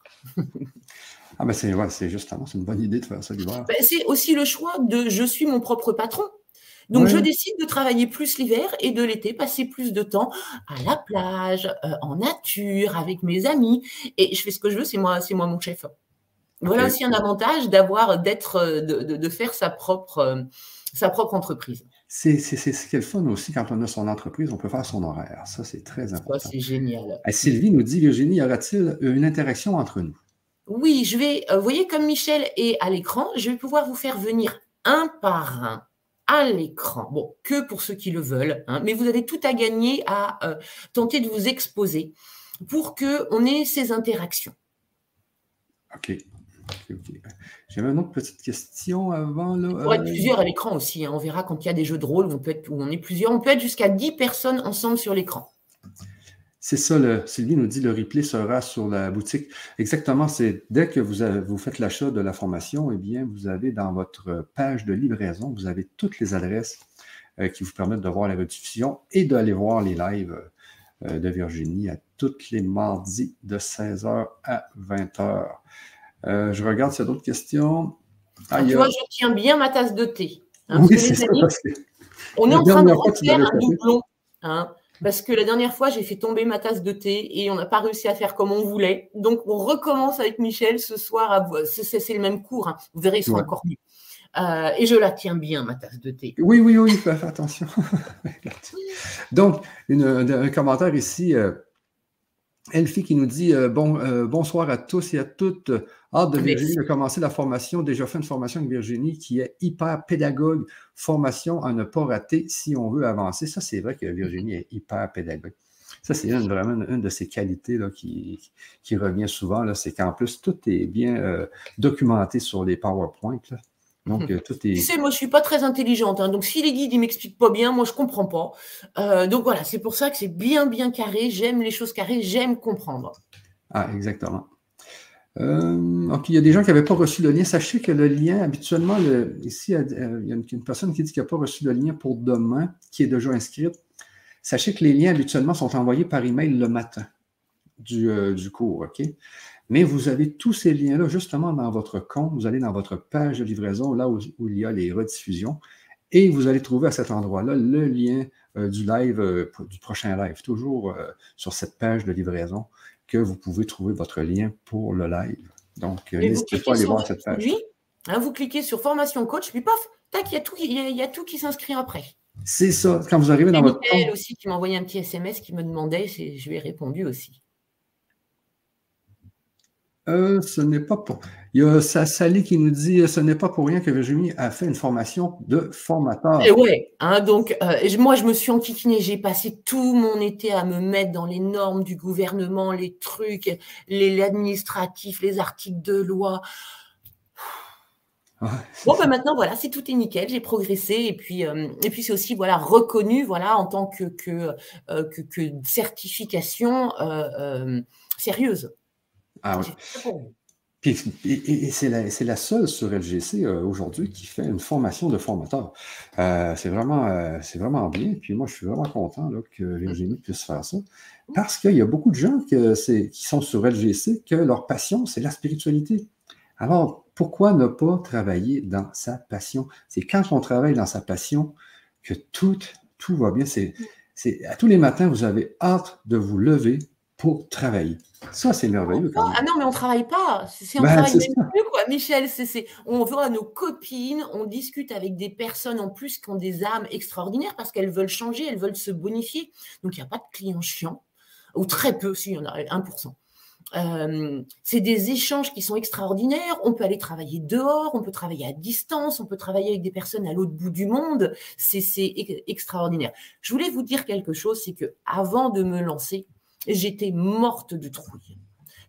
ah ben c'est justement, c'est une bonne idée de faire ça l'hiver. Ben, c'est aussi le choix de je suis mon propre patron. Donc, je décide de travailler plus l'hiver et de l'été, passer plus de temps à la plage, euh, en nature, avec mes amis. Et je fais ce que je veux, c'est moi, c'est moi mon chef. Voilà aussi un avantage d'avoir, d'être, euh, de, faire sa propre, euh, sa propre entreprise. C'est ce qui est le fun aussi quand on a son entreprise, on peut faire son horaire. Ça, c'est très important. C'est génial. Sylvie nous dit, Virginie, y aura-t-il une interaction entre nous? Oui, je vais, vous voyez, comme Michel est à l'écran, je vais pouvoir vous faire venir un par un à l'écran. Bon, que pour ceux qui le veulent, hein, mais vous avez tout à gagner à euh, tenter de vous exposer pour qu'on ait ces interactions. OK. J'avais une autre petite question avant. Là. On pourrait être euh, plusieurs à l'écran aussi. Hein. On verra quand il y a des jeux de rôle où on, peut être, où on est plusieurs. On peut être jusqu'à 10 personnes ensemble sur l'écran. C'est ça, le, Sylvie nous dit le replay sera sur la boutique. Exactement, c'est dès que vous, vous faites l'achat de la formation, eh bien, vous avez dans votre page de livraison, vous avez toutes les adresses euh, qui vous permettent de voir la rediffusion et d'aller voir les lives euh, de Virginie à tous les mardis de 16h à 20h. Euh, je regarde s'il y a d'autres questions. Ah, tu vois, je tiens bien ma tasse de thé. Hein, oui, c'est ça. on est en train de refaire un doublon. Hein parce que la dernière fois, j'ai fait tomber ma tasse de thé et on n'a pas réussi à faire comme on voulait. Donc, on recommence avec Michel ce soir. À... C'est le même cours. Hein. Vous verrez, ils sont encore mieux. Euh, et je la tiens bien, ma tasse de thé. Oui, oui, oui, faire attention. Donc, un commentaire ici. Euh, Elfie qui nous dit euh, bon, euh, bonsoir à tous et à toutes. Hâte de Virginie de commencer la formation. Déjà fait une formation avec Virginie qui est hyper pédagogue. Formation à ne pas rater si on veut avancer. Ça, c'est vrai que Virginie est hyper pédagogue. Ça, c'est vraiment une, de ses qualités là, qui, qui revient souvent. C'est qu'en plus, tout est bien euh, documenté sur les PowerPoint. Donc, euh, tout est. Tu sais, moi, je suis pas très intelligente. Hein. donc, si les guides, ils m'expliquent pas bien, moi, je comprends pas. Euh, donc, voilà, c'est pour ça que c'est bien, bien carré. J'aime les choses carrées, j'aime comprendre. Ah, exactement. Euh, ok, il y a des gens qui n'avaient pas reçu le lien. Sachez que le lien, habituellement, ici, il y a une, personne qui dit qu'il n'a pas reçu le lien pour demain, qui est déjà inscrite. Sachez que les liens, habituellement, sont envoyés par email le matin du, du cours, OK? Mais vous avez tous ces liens-là justement dans votre compte. Vous allez dans votre page de livraison, là où, il y a les rediffusions, et vous allez trouver à cet endroit-là le lien euh, du live, euh, du prochain live, toujours euh, sur cette page de livraison que vous pouvez trouver votre lien pour le live. Donc, n'hésitez pas à aller voir cette page. Oui, hein, vous cliquez sur formation coach, puis paf, tac, il y a tout, y a, tout qui s'inscrit après. C'est ça. Quand vous arrivez dans votre compte. aussi qui m'a envoyé un petit SMS qui me demandait, je lui ai répondu aussi. Euh, ce n'est pas pour. Il y a Sally qui nous dit ce n'est pas pour rien que Virginie a fait une formation de formateur. Et eh ouais, hein, donc euh, moi je me suis enquiquinée, j'ai passé tout mon été à me mettre dans les normes du gouvernement, les trucs, les l'administratif, les articles de loi. bon, ben maintenant, voilà, c'est tout est nickel, j'ai progressé et puis, euh, et puis c'est aussi voilà reconnu voilà en tant que, que, que certification sérieuse. Ah oui. et, c'est la, seule sur LGC euh, aujourd'hui qui fait une formation de formateur. Euh, c'est vraiment, euh, vraiment bien. Puis moi, je suis vraiment content que Virginie puisse faire ça. Parce qu'il y a beaucoup de gens qui sont sur LGC que leur passion, c'est la spiritualité. Alors, pourquoi ne pas travailler dans sa passion? C'est quand on travaille dans sa passion que tout, tout va bien. C'est, à tous les matins, vous avez hâte de vous lever pour travailler. Ça, c'est merveilleux. Quand même. Ah non, mais on ne travaille pas. C'est on ben, travaille même plus, quoi. Michel, c'est on voit nos copines, on discute avec des personnes en plus qui ont des âmes extraordinaires parce qu'elles veulent changer, elles veulent se bonifier. Donc, il n'y a pas de clients chiants, ou très peu, s'il y en a 1%. Euh, c'est des échanges qui sont extraordinaires. On peut aller travailler dehors, on peut travailler à distance, on peut travailler avec des personnes à l'autre bout du monde. C'est extraordinaire. Je voulais vous dire quelque chose, c'est que avant de me lancer, j'étais morte de trouille.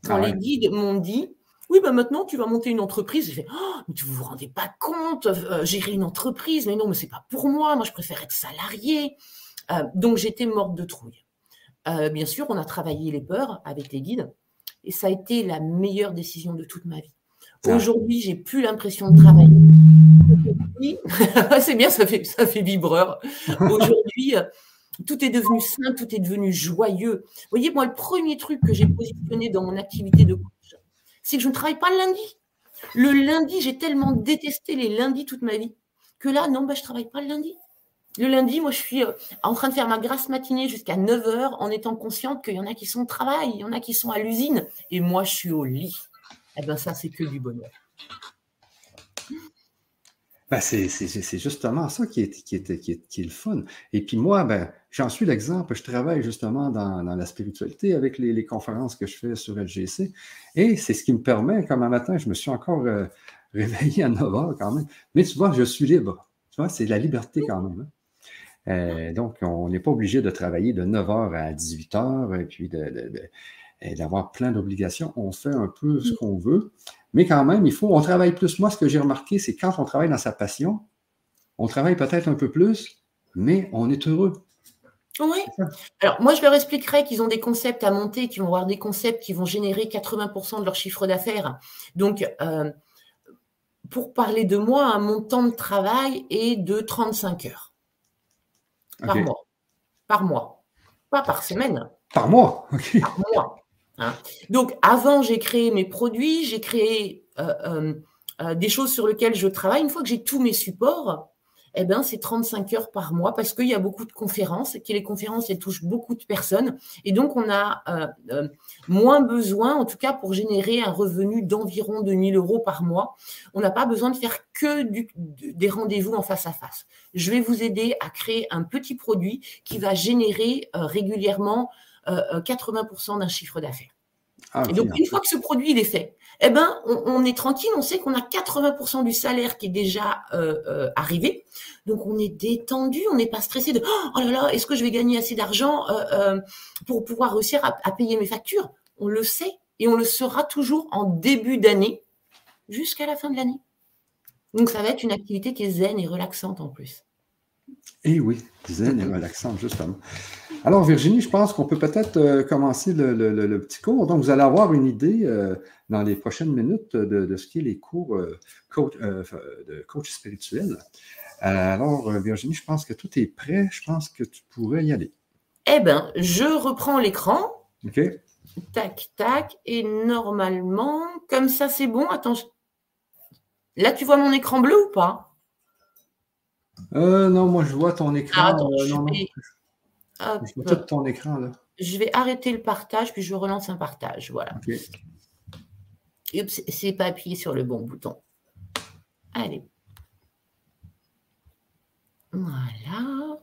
Quand ah les guides m'ont dit, oui, bah maintenant tu vas monter une entreprise, j'ai fait, oh, mais tu vous vous rendez pas compte, euh, gérer une entreprise, mais non, mais c'est pas pour moi. Moi, je préfère être salarié. Euh, donc j'étais morte de trouille. bien sûr, on a travaillé les peurs avec les guides. Et ça a été la meilleure décision de toute ma vie. Aujourd'hui, j'ai plus l'impression de travailler. c'est bien, ça fait, ça fait vibreur. Aujourd'hui, euh, tout est devenu sain, tout est devenu joyeux. Vous voyez, moi, le premier truc que j'ai positionné dans mon activité de coach, c'est que je ne travaille pas le lundi. Le lundi, j'ai tellement détesté les lundis toute ma vie que là, non, bah, je ne travaille pas le lundi. Le lundi, moi, je suis euh, en train de faire ma grasse matinée jusqu'à 9 h en étant consciente qu'il y en a qui sont au travail, il y en a qui sont à l'usine, et moi, je suis au lit. Eh bien, ça, c'est que du bonheur. Ben, c'est justement ça qui est, qui, est, qui, est, qui est, le fun. Et puis moi, ben, j'en suis l'exemple. Je travaille justement dans, dans la spiritualité avec les, les, conférences que je fais sur LGC. Et c'est ce qui me permet, comme un matin, je me suis encore euh, réveillé à 9 h quand même. Mais tu vois, je suis libre. Tu vois, c'est la liberté quand même. Hein. Euh, donc, on n'est pas obligé de travailler de 9h à 18h et puis d'avoir plein d'obligations. On fait un peu ce qu'on veut, mais quand même, il faut, on travaille plus. Moi, ce que j'ai remarqué, c'est quand on travaille dans sa passion, on travaille peut-être un peu plus, mais on est heureux. Oui. Alors, moi, je leur expliquerai qu'ils ont des concepts à monter, qu'ils vont avoir des concepts qui vont générer 80% de leur chiffre d'affaires. Donc, euh, pour parler de moi, mon temps de travail est de 35 heures par mois. Par mois. Pas par semaine. Par mois, Par mois. Hein. Donc, avant, j'ai créé mes produits, j'ai créé euh, euh, euh, des choses sur lesquelles je travaille. Une fois que j'ai tous mes supports, eh ben, c'est 35 heures par mois parce qu'il y a beaucoup de conférences et que les conférences, elles touchent beaucoup de personnes. Et donc, on a moins besoin, en tout cas pour générer un revenu d'environ 2000 euros par mois, on n'a pas besoin de faire que des rendez-vous en face à face. Je vais vous aider à créer un petit produit qui va générer régulièrement 80% d'un chiffre d'affaires. Ah, et donc, une fois que ce produit il est fait, eh ben, on, est tranquille, on sait qu'on a 80% du salaire qui est déjà euh, euh, arrivé. Donc, on est détendu, on n'est pas stressé de oh là là, est-ce que je vais gagner assez d'argent euh, pour pouvoir réussir à, payer mes factures? On le sait et on le sera toujours en début d'année jusqu'à la fin de l'année. Donc, ça va être une activité qui est zen et relaxante en plus. Eh oui, zen et relaxante, justement. Alors, Virginie, je pense qu'on peut peut-être euh, commencer le, petit cours. Donc, vous allez avoir une idée euh, dans les prochaines minutes de, ce qui est les cours euh, de coach spirituel. alors, Virginie, je pense que tout est prêt. Je pense que tu pourrais y aller. Eh bien, je reprends l'écran. OK. Tac, tac. Et normalement, comme ça, c'est bon. Attends. Là, tu vois mon écran bleu ou pas? Non, moi, je vois ton écran. Ah, attends, je ton écran là. Je vais arrêter le partage, puis je relance un partage. Voilà. c'est pas appuyé sur le bon bouton. Allez. Voilà.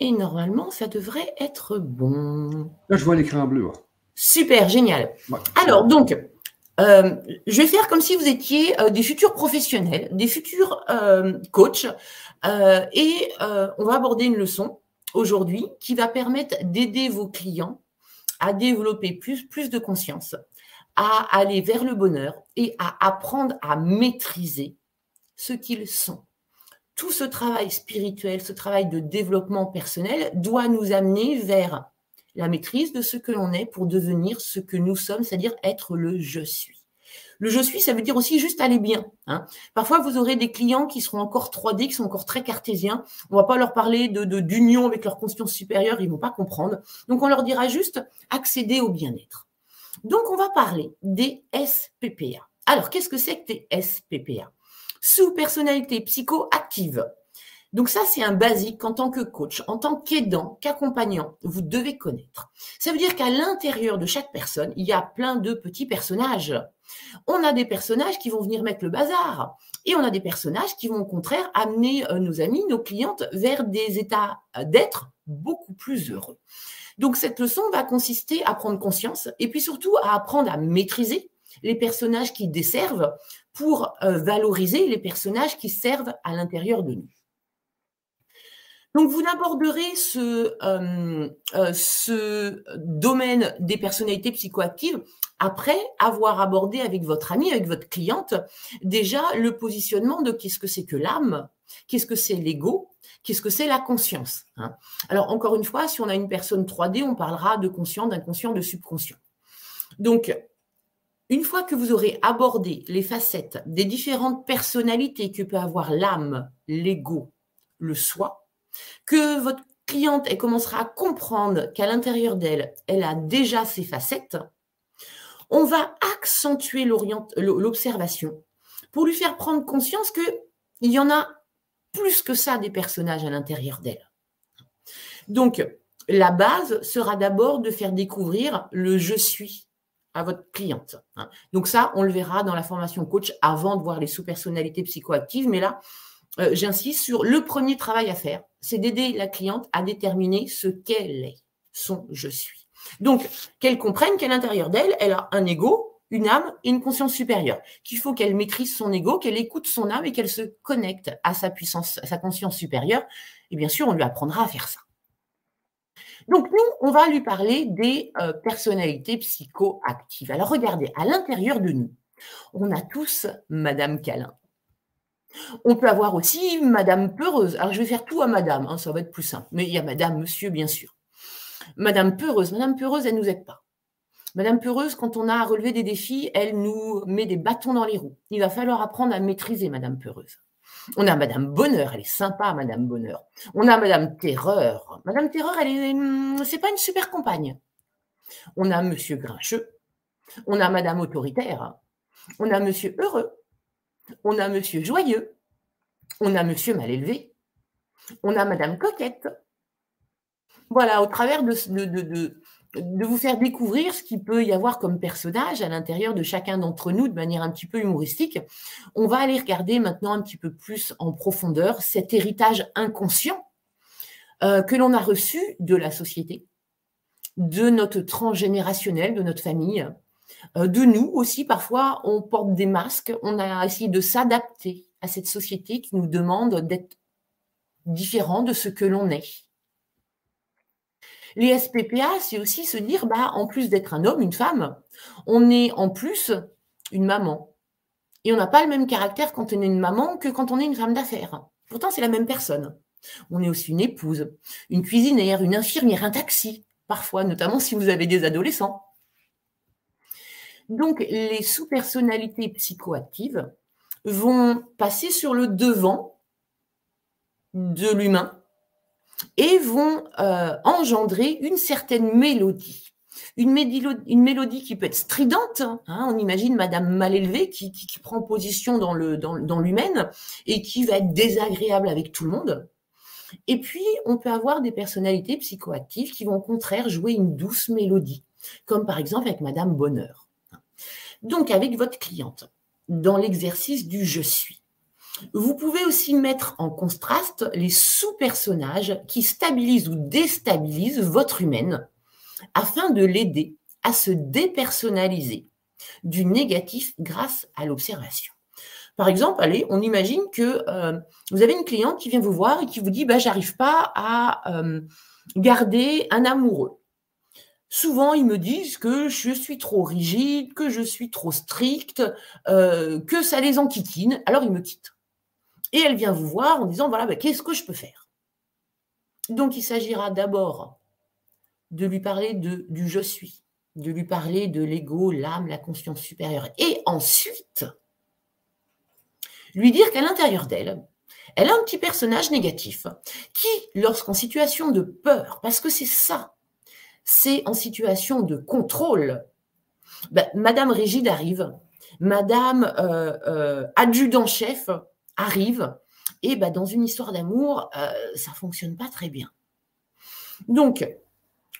Et normalement, ça devrait être bon. Là, je vois l'écran bleu. Super, génial. Alors, donc, euh, je vais faire comme si vous étiez euh, des futurs professionnels, des futurs euh, coachs, et on va aborder une leçon aujourd'hui qui va permettre d'aider vos clients à développer plus, plus de conscience, à aller vers le bonheur et à apprendre à maîtriser ce qu'ils sont. Tout ce travail spirituel, ce travail de développement personnel doit nous amener vers la maîtrise de ce que l'on est pour devenir ce que nous sommes, c'est-à-dire être le je suis. Le je suis, ça veut dire aussi juste aller bien. Hein. Parfois, vous aurez des clients qui seront encore 3D, qui sont encore très cartésiens. On va pas leur parler de d'union avec leur conscience supérieure, ils vont pas comprendre. Donc, on leur dira juste accéder au bien-être. Donc, on va parler des SPPA. Alors, qu'est-ce que c'est que des SPPA Sous-personnalité psychoactive. Donc ça, c'est un basique qu'en tant que coach, en tant qu'aidant, qu'accompagnant, vous devez connaître. Ça veut dire qu'à l'intérieur de chaque personne, il y a plein de petits personnages. On a des personnages qui vont venir mettre le bazar et on a des personnages qui vont au contraire amener euh, nos amis, nos clientes vers des états d'être beaucoup plus heureux. Donc cette leçon va consister à prendre conscience et puis surtout à apprendre à maîtriser les personnages qui desservent pour euh, valoriser les personnages qui servent à l'intérieur de nous. Donc, vous aborderez ce, euh, euh, ce domaine des personnalités psychoactives après avoir abordé avec votre ami, avec votre cliente, déjà le positionnement de qu'est-ce que c'est que l'âme, qu'est-ce que c'est l'ego, qu'est-ce que c'est la conscience. Hein. Alors, encore une fois, si on a une personne 3D, on parlera de conscient, d'inconscient, de subconscient. Donc, une fois que vous aurez abordé les facettes des différentes personnalités que peut avoir l'âme, l'ego, le soi, que votre cliente elle commencera à comprendre qu'à l'intérieur d'elle, elle a déjà ses facettes, on va accentuer l'observation pour lui faire prendre conscience qu'il y en a plus que ça des personnages à l'intérieur d'elle. Donc, la base sera d'abord de faire découvrir le je suis à votre cliente. Donc ça, on le verra dans la formation coach avant de voir les sous-personnalités psychoactives, mais là, euh, j'insiste sur le premier travail à faire, c'est d'aider la cliente à déterminer ce qu'elle est, son je suis. Donc, qu'elle comprenne qu'à l'intérieur d'elle, elle a un ego, une âme et une conscience supérieure, qu'il faut qu'elle maîtrise son ego, qu'elle écoute son âme et qu'elle se connecte à sa puissance, à sa conscience supérieure. Et bien sûr, on lui apprendra à faire ça. Donc nous, on va lui parler des euh, personnalités psychoactives. Alors regardez, à l'intérieur de nous, on a tous Madame Câlin. On peut avoir aussi Madame Peureuse. Alors, je vais faire tout à Madame, hein, ça va être plus simple. Mais il y a Madame, Monsieur, bien sûr. Madame Peureuse. Madame Peureuse, elle ne nous aide pas. Madame Peureuse, quand on a à relever des défis, elle nous met des bâtons dans les roues. Il va falloir apprendre à maîtriser Madame Peureuse. On a Madame Bonheur, elle est sympa, Madame Bonheur. On a Madame Terreur. Madame Terreur, elle est, hum, c'est pas une super compagne. On a Monsieur Grincheux. On a Madame Autoritaire. On a Monsieur Heureux on a monsieur joyeux, on a monsieur mal élevé, on a madame coquette. Voilà, au travers de, vous faire découvrir ce qu'il peut y avoir comme personnage à l'intérieur de chacun d'entre nous de manière un petit peu humoristique, on va aller regarder maintenant un petit peu plus en profondeur cet héritage inconscient euh, que l'on a reçu de la société, de notre transgénérationnel, de notre famille, de nous aussi, parfois, on porte des masques, on a essayé de s'adapter à cette société qui nous demande d'être différent de ce que l'on est. Les SPPA, c'est aussi se dire, bah, en plus d'être un homme, une femme, on est en plus une maman. Et on n'a pas le même caractère quand on est une maman que quand on est une femme d'affaires. Pourtant, c'est la même personne. On est aussi une épouse, une cuisinière, une infirmière, un taxi, parfois, notamment si vous avez des adolescents. Donc, les sous-personnalités psychoactives vont passer sur le devant de l'humain et vont euh, engendrer une certaine mélodie. Une, mélodie qui peut être stridente. Hein. on imagine Madame mal élevée qui, prend position dans, le, dans et qui va être désagréable avec tout le monde. Et puis, on peut avoir des personnalités psychoactives qui vont au contraire jouer une douce mélodie, comme par exemple avec Madame Bonheur. Donc, avec votre cliente, dans l'exercice du je suis, vous pouvez aussi mettre en contraste les sous-personnages qui stabilisent ou déstabilisent votre humaine afin de l'aider à se dépersonnaliser du négatif grâce à l'observation. Par exemple, allez, on imagine que euh, vous avez une cliente qui vient vous voir et qui vous dit bah, j'arrive pas à euh, garder un amoureux. Souvent, ils me disent que je suis trop rigide, que je suis trop stricte, euh, que ça les enquiquine. Alors, ils me quittent. Et elle vient vous voir en disant, voilà, ben, qu'est-ce que je peux faire? Donc, il s'agira d'abord de lui parler de, du je suis, de lui parler de l'ego, l'âme, la conscience supérieure. Et ensuite, lui dire qu'à l'intérieur d'elle, elle a un petit personnage négatif qui, lorsqu'en situation de peur, parce que c'est ça c'est en situation de contrôle. Ben, Madame Rigide arrive, Madame euh, euh, adjudant-chef arrive Et bah, dans une histoire d'amour, euh, ça ne fonctionne pas très bien. Donc,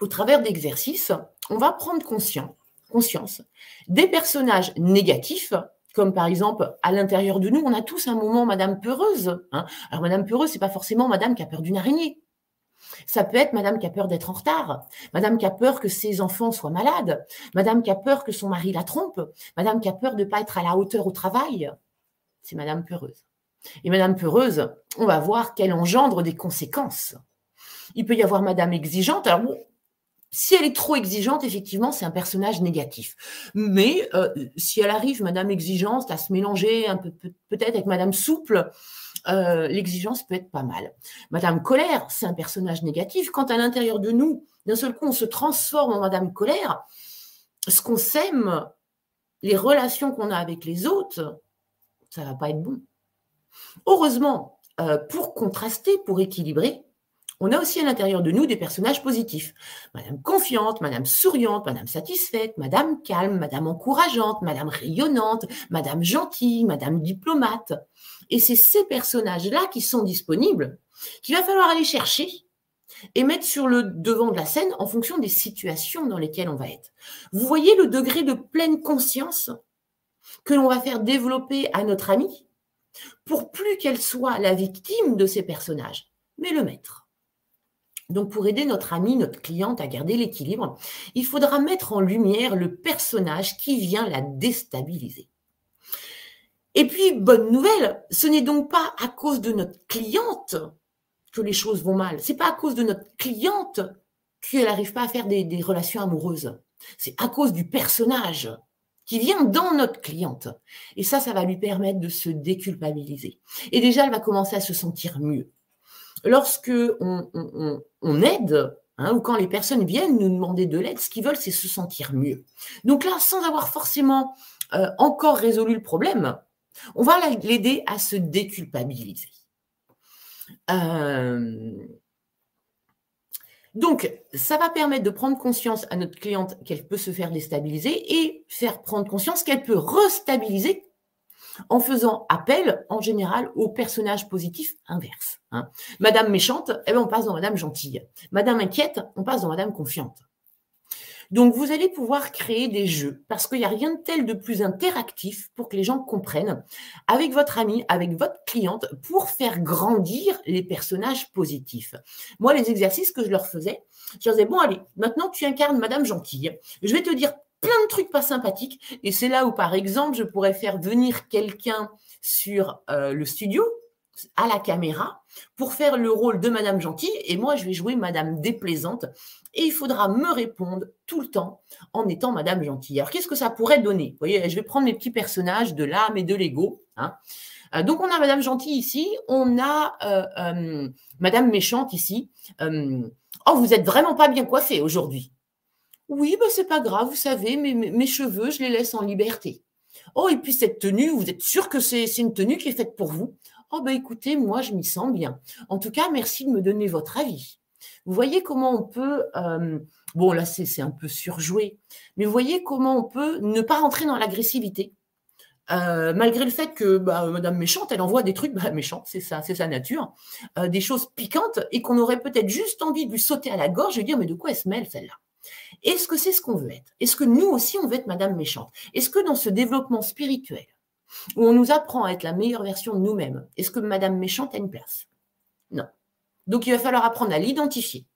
au travers d'exercices, on va prendre conscience, conscience des personnages négatifs comme par exemple à l'intérieur de nous, on a tous un moment Madame peureuse. Hein. Alors Madame peureuse, c'est pas forcément Madame qui a peur d'une araignée. Ça peut être Madame qui a peur d'être en retard, Madame qui a peur que ses enfants soient malades, Madame qui a peur que son mari la trompe, Madame qui a peur de ne pas être à la hauteur au travail. C'est Madame peureuse. Et Madame peureuse, on va voir qu'elle engendre des conséquences. Il peut y avoir Madame exigeante. Alors bon, si elle est trop exigeante, effectivement, c'est un personnage négatif. Mais euh, si elle arrive, Madame exigeante, à se mélanger un peu peut-être avec Madame souple, euh, l'exigence peut être pas mal. Madame colère, c'est un personnage négatif. Quand à l'intérieur de nous, d'un seul coup, on se transforme en Madame colère, ce qu'on sème, les relations qu'on a avec les autres, ça va pas être bon. Heureusement, euh, pour contraster, pour équilibrer, on a aussi à l'intérieur de nous des personnages positifs. Madame confiante, Madame souriante, Madame satisfaite, Madame calme, Madame encourageante, Madame rayonnante, Madame gentille, Madame diplomate. Et c'est ces personnages-là qui sont disponibles qu'il va falloir aller chercher et mettre sur le devant de la scène en fonction des situations dans lesquelles on va être. Vous voyez le degré de pleine conscience que l'on va faire développer à notre amie pour plus qu'elle soit la victime de ces personnages, mais le maître. Donc pour aider notre amie, notre cliente à garder l'équilibre, il faudra mettre en lumière le personnage qui vient la déstabiliser. Et puis, bonne nouvelle, ce n'est donc pas à cause de notre cliente que les choses vont mal. C'est pas à cause de notre cliente qu'elle n'arrive pas à faire des, des relations amoureuses. C'est à cause du personnage qui vient dans notre cliente. Et ça, ça va lui permettre de se déculpabiliser. Et déjà, elle va commencer à se sentir mieux lorsque on, aide, hein, ou quand les personnes viennent nous demander de l'aide, ce qu'ils veulent, c'est se sentir mieux. Donc là, sans avoir forcément euh, encore résolu le problème, on va l'aider à se déculpabiliser. Euh, donc, ça va permettre de prendre conscience à notre cliente qu'elle peut se faire déstabiliser et faire prendre conscience qu'elle peut restabiliser en faisant appel en général au personnage positif inverse. Hein. Madame méchante, eh ben, on passe dans Madame gentille. Madame inquiète, on passe dans Madame confiante. Donc vous allez pouvoir créer des jeux parce qu'il n'y a rien de tel de plus interactif pour que les gens comprennent avec votre ami, avec votre cliente pour faire grandir les personnages positifs. Moi, les exercices que je leur faisais, je leur disais, bon allez, maintenant tu incarnes Madame Gentille. Je vais te dire plein de trucs pas sympathiques. Et c'est là où, par exemple, je pourrais faire venir quelqu'un sur euh, le studio, à la caméra, pour faire le rôle de Madame Gentille. Et moi, je vais jouer Madame Déplaisante. Et il faudra me répondre tout le temps en étant Madame Gentille. Alors, qu'est-ce que ça pourrait donner? Vous voyez, je vais prendre mes petits personnages de l'âme et de l'ego. Hein. Euh, donc, on a Madame Gentille ici. On a euh, Madame Méchante ici. oh, vous êtes vraiment pas bien coiffée aujourd'hui. Oui, ben c'est pas grave, vous savez, mes, mes, cheveux, je les laisse en liberté. Oh, et puis cette tenue, vous êtes sûr que c'est une tenue qui est faite pour vous? Oh, ben écoutez, moi, je m'y sens bien. En tout cas, merci de me donner votre avis. Vous voyez comment on peut, euh, bon là c'est un peu surjoué, mais vous voyez comment on peut ne pas rentrer dans l'agressivité, euh, malgré le fait que bah, Madame méchante, elle envoie des trucs bah, méchants, c'est ça, c'est sa nature, euh, des choses piquantes et qu'on aurait peut-être juste envie de lui sauter à la gorge et dire mais de quoi elle se mêle celle-là? Est-ce que c'est ce qu'on veut être? Est-ce que nous aussi, on veut être Madame méchante? Est-ce que dans ce développement spirituel, où on nous apprend à être la meilleure version de nous-mêmes, est-ce que Madame méchante a une place? Non. Donc, il va falloir apprendre à l'identifier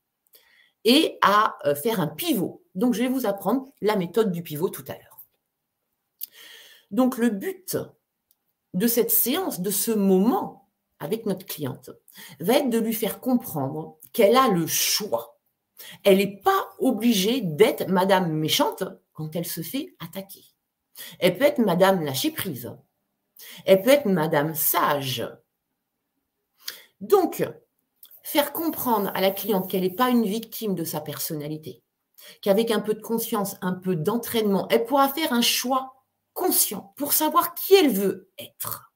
et à euh, faire un pivot. Donc, je vais vous apprendre la méthode du pivot tout à l'heure. Donc, le but de cette séance, de ce moment avec notre cliente, va être de lui faire comprendre qu'elle a le choix elle n'est pas obligée d'être Madame méchante quand elle se fait attaquer. Elle peut être Madame lâcher prise. Elle peut être Madame sage. Donc, faire comprendre à la cliente qu'elle n'est pas une victime de sa personnalité, qu'avec un peu de conscience, un peu d'entraînement, elle pourra faire un choix conscient pour savoir qui elle veut être.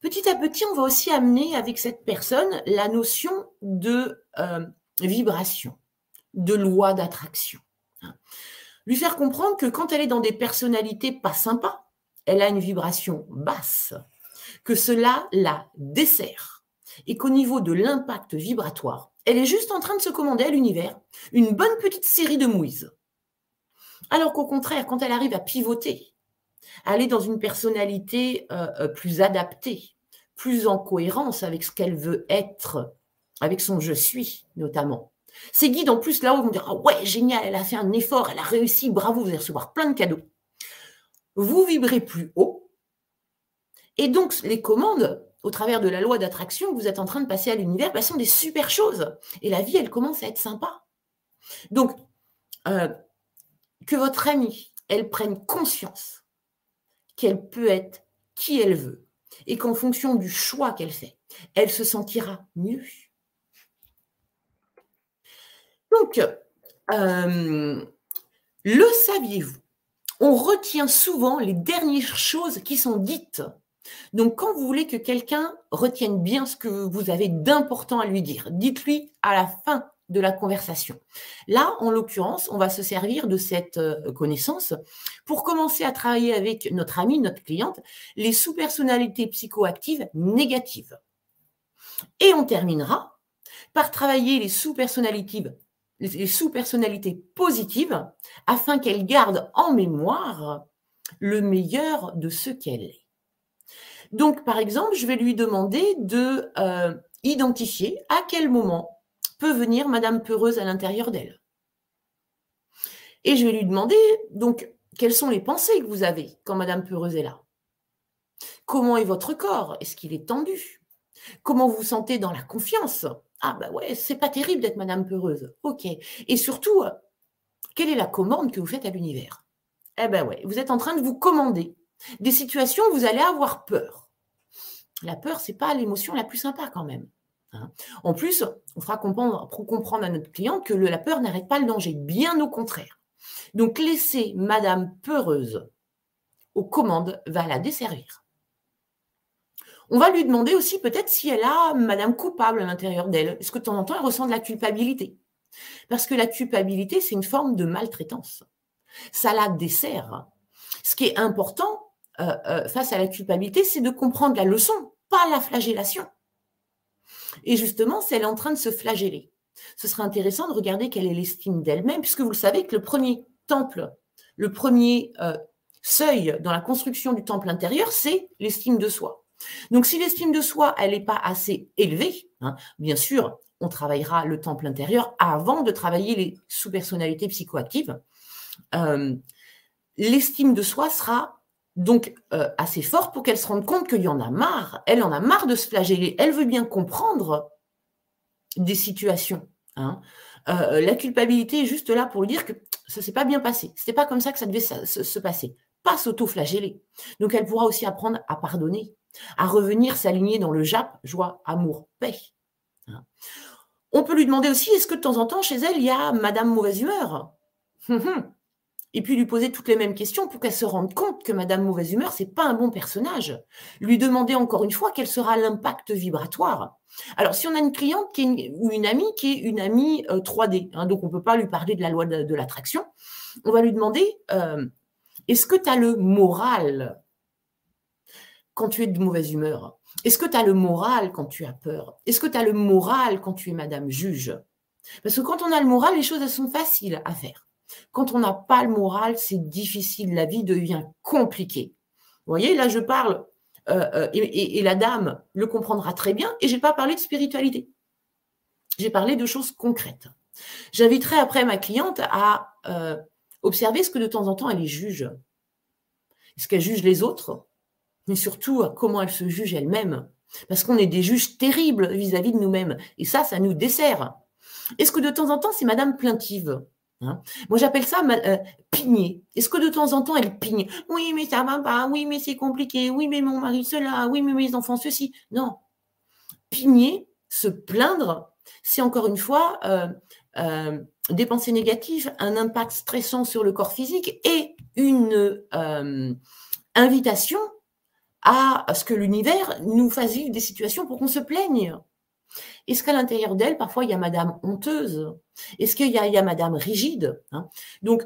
Petit à petit, on va aussi amener avec cette personne la notion de euh, vibration, de loi d'attraction. Lui faire comprendre que quand elle est dans des personnalités pas sympas, elle a une vibration basse. que cela la dessert et qu'au niveau de l'impact vibratoire, elle est juste en train de se commander à l'univers une bonne petite série de mouises. Alors qu'au contraire, quand elle arrive à pivoter, à aller dans une personnalité euh, euh, plus adaptée, plus en cohérence avec ce qu'elle veut être, avec son je suis notamment. Ces guides en plus là-haut vont dire ah ouais génial, elle a fait un effort, elle a réussi, bravo, vous allez recevoir plein de cadeaux. Vous vibrez plus haut, et donc les commandes au travers de la loi d'attraction que vous êtes en train de passer à l'univers bah, sont des super choses. Et la vie, elle commence à être sympa. Donc, euh, que votre amie, elle prenne conscience qu'elle peut être qui elle veut et qu'en fonction du choix qu'elle fait, elle se sentira mieux. Donc, euh, le saviez-vous? On retient souvent les dernières choses qui sont dites donc, quand vous voulez que quelqu'un retienne bien ce que vous avez d'important à lui dire, dites-lui à la fin de la conversation. Là, en l'occurrence, on va se servir de cette euh, connaissance pour commencer à travailler avec notre amie, notre cliente, les sous-personnalités psychoactives négatives. Et on terminera par travailler les sous-personnalités les sous-personnalités positives afin qu'elle garde en mémoire le meilleur de ce qu'elle est. Donc, par exemple, je vais lui demander de euh, identifier à quel moment peut venir Madame Peureuse à l'intérieur d'elle. Et je vais lui demander, donc, quelles sont les pensées que vous avez quand Madame Peureuse est là? Comment est votre corps? Est-ce qu'il est tendu? Comment vous vous sentez dans la confiance? Ah bah ouais, c'est pas terrible d'être Madame Peureuse. Ok. Et surtout, quelle est la commande que vous faites à l'univers? Eh ben ouais, vous êtes en train de vous commander des situations où vous allez avoir peur. La peur, c'est pas l'émotion la plus sympa quand même. Hein. En plus, on fera comprendre, comprendre à notre client que la peur n'arrête pas le danger, bien au contraire. Donc, laisser Madame peureuse aux commandes va la desservir. On va lui demander aussi peut-être si elle a Madame coupable à l'intérieur d'elle. Est-ce que de temps en temps, elle ressent de la culpabilité? Parce que la culpabilité, c'est une forme de maltraitance. Ça la dessert. Ce qui est important, euh, euh, face à la culpabilité, c'est de comprendre la leçon, pas la flagellation. Et justement, c'est elle est en train de se flageller. Ce serait intéressant de regarder quelle est l'estime d'elle-même, puisque vous le savez que le premier temple, le premier euh, seuil dans la construction du temple intérieur, c'est l'estime de soi. Donc, si l'estime de soi, elle n'est pas assez élevée, hein, bien sûr, on travaillera le temple intérieur avant de travailler les sous-personnalités psychoactives. l'estime de soi sera donc euh, assez forte pour qu'elle se rende compte qu'il y en a marre. Elle en a marre de se flageller. Elle veut bien comprendre des situations. Hein. Euh, la culpabilité est juste là pour dire que ça s'est pas bien passé. C'était pas comme ça que ça devait se, passer. Pas s'auto-flageller. Donc elle pourra aussi apprendre à pardonner, à revenir s'aligner dans le JAP, joie, amour, paix. Hein. On peut lui demander aussi, est-ce que de temps en temps, chez elle, il y a Madame Mauvaise Humeur? Hum, hum et puis lui poser toutes les mêmes questions pour qu'elle se rende compte que Madame Mauvaise Humeur, c'est pas un bon personnage. Lui demander encore une fois quel sera l'impact vibratoire. Alors, si on a une cliente ou une amie qui est une amie 3D, euh, hein, donc on ne peut pas lui parler de la loi de, l'attraction, on va lui demander euh, est-ce que tu as le moral? Quand tu es de mauvaise humeur Est-ce que tu as le moral quand tu as peur? Est-ce que tu as le moral quand tu es Madame Juge? Parce que quand on a le moral, les choses sont faciles à faire. Quand on n'a pas le moral, c'est difficile, la vie devient compliquée. Vous voyez, là, je parle, euh, euh, et, la dame le comprendra très bien, et je n'ai pas parlé de spiritualité. J'ai parlé de choses concrètes. J'inviterai après ma cliente à euh, observer ce que de temps en temps elle juge. Est-ce qu'elle juge les autres? Mais surtout, comment elle se juge elle-même. Parce qu'on est des juges terribles vis-à-vis de nous-mêmes. Et ça, ça nous dessert. Est-ce que de temps en temps, c'est Madame plaintive Hein? Moi, j'appelle ça euh, pigner. Est-ce que de temps en temps, elle pigne? Oui, mais ça va pas. Oui, mais c'est compliqué. Oui, mais mon mari cela. Oui, mais mes enfants ceci. Non. Pigner, se plaindre, c'est encore une fois euh, euh, des pensées négatives, un impact stressant sur le corps physique et une invitation à ce que l'univers nous fasse vivre des situations pour qu'on se plaigne. Est-ce qu'à l'intérieur d'elle, parfois, il y a Madame honteuse? Est-ce qu'il y, a Madame rigide? Hein? Donc,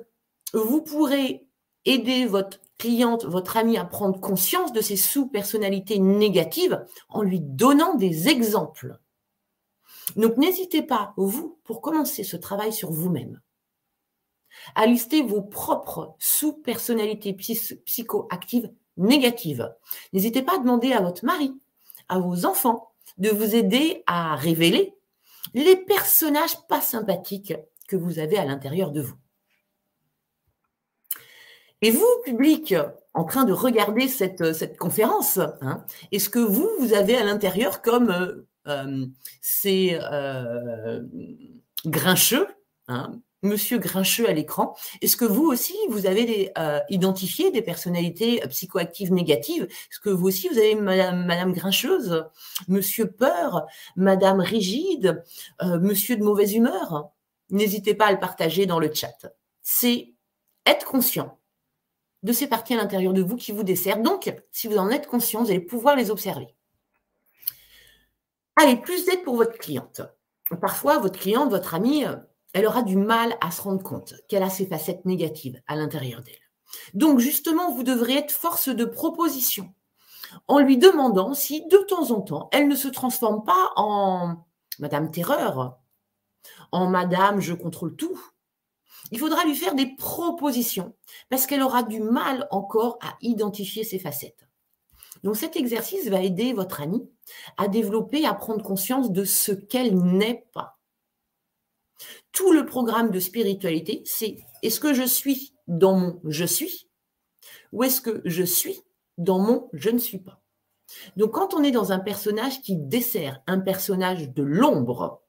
vous pourrez aider votre cliente, votre ami à prendre conscience de ses sous-personnalités négatives en lui donnant des exemples. Donc n'hésitez pas, vous, pour commencer ce travail sur vous-même, à lister vos propres sous-personnalités psychoactives négatives. N'hésitez pas à demander à votre mari, à vos enfants, de vous aider à révéler les personnages pas sympathiques que vous avez à l'intérieur de vous. Et vous, public, en train de regarder cette, conférence, hein, est-ce que vous, vous avez à l'intérieur comme euh, euh, ces euh, grincheux, hein, Monsieur Grincheux à l'écran. Est-ce que vous aussi, vous avez identifié des personnalités psychoactives négatives? Est-ce que vous aussi, vous avez Madame, Grincheuse, Monsieur Peur, Madame Rigide, Monsieur de mauvaise humeur? N'hésitez pas à le partager dans le chat. C'est être conscient de ces parties à l'intérieur de vous qui vous desservent. Donc, si vous en êtes conscient, vous allez pouvoir les observer. Allez, plus d'aide pour votre cliente. Parfois, votre cliente, votre amie, elle aura du mal à se rendre compte qu'elle a ces facettes négatives à l'intérieur d'elle. Donc, justement, vous devrez être force de proposition en lui demandant si, de temps en temps, elle ne se transforme pas en Madame Terreur, en Madame Je contrôle tout, il faudra lui faire des propositions parce qu'elle aura du mal encore à identifier ses facettes. Donc cet exercice va aider votre amie à développer, à prendre conscience de ce qu'elle n'est pas. Tout le programme de spiritualité, c'est est-ce que je suis dans mon je suis ou est-ce que je suis dans mon je ne suis pas? Donc quand on est dans un personnage qui dessert un personnage de l'ombre,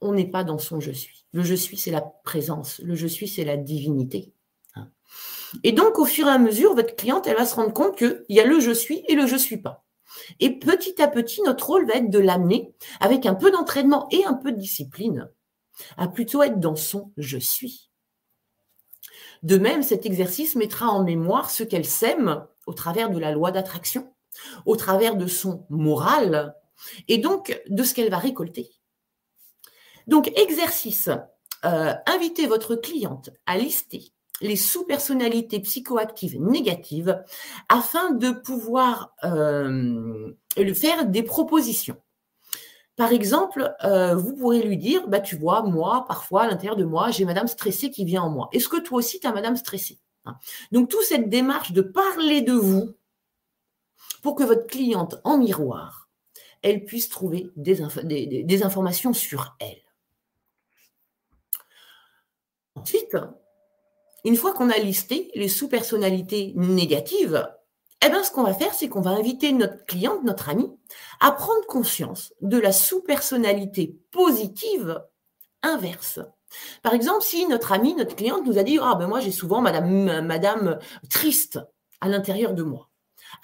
on n'est pas dans son je suis. Le je suis, c'est la présence. Le je suis, c'est la divinité. Et donc, au fur et à mesure, votre cliente, elle va se rendre compte qu'il y a le je suis et le je suis pas. Et petit à petit, notre rôle va être de l'amener, avec un peu d'entraînement et un peu de discipline, à plutôt être dans son je suis. De même, cet exercice mettra en mémoire ce qu'elle sème au travers de la loi d'attraction, au travers de son moral, et donc de ce qu'elle va récolter. Donc, exercice. Euh, invitez votre cliente à lister les sous-personnalités psychoactives négatives afin de pouvoir euh, lui faire des propositions. Par exemple, euh, vous pourrez lui dire, bah, tu vois, moi, parfois, à l'intérieur de moi, j'ai madame stressée qui vient en moi. Est-ce que toi aussi, tu as madame stressée hein? Donc, toute cette démarche de parler de vous pour que votre cliente, en miroir, elle puisse trouver des informations sur elle. Ensuite, une fois qu'on a listé les sous-personnalités négatives, eh bien, ce qu'on va faire, c'est qu'on va inviter notre cliente, notre ami, à prendre conscience de la sous-personnalité positive inverse. Par exemple, si notre ami, notre cliente nous a dit Ah, ben moi, j'ai souvent madame, madame triste à l'intérieur de moi.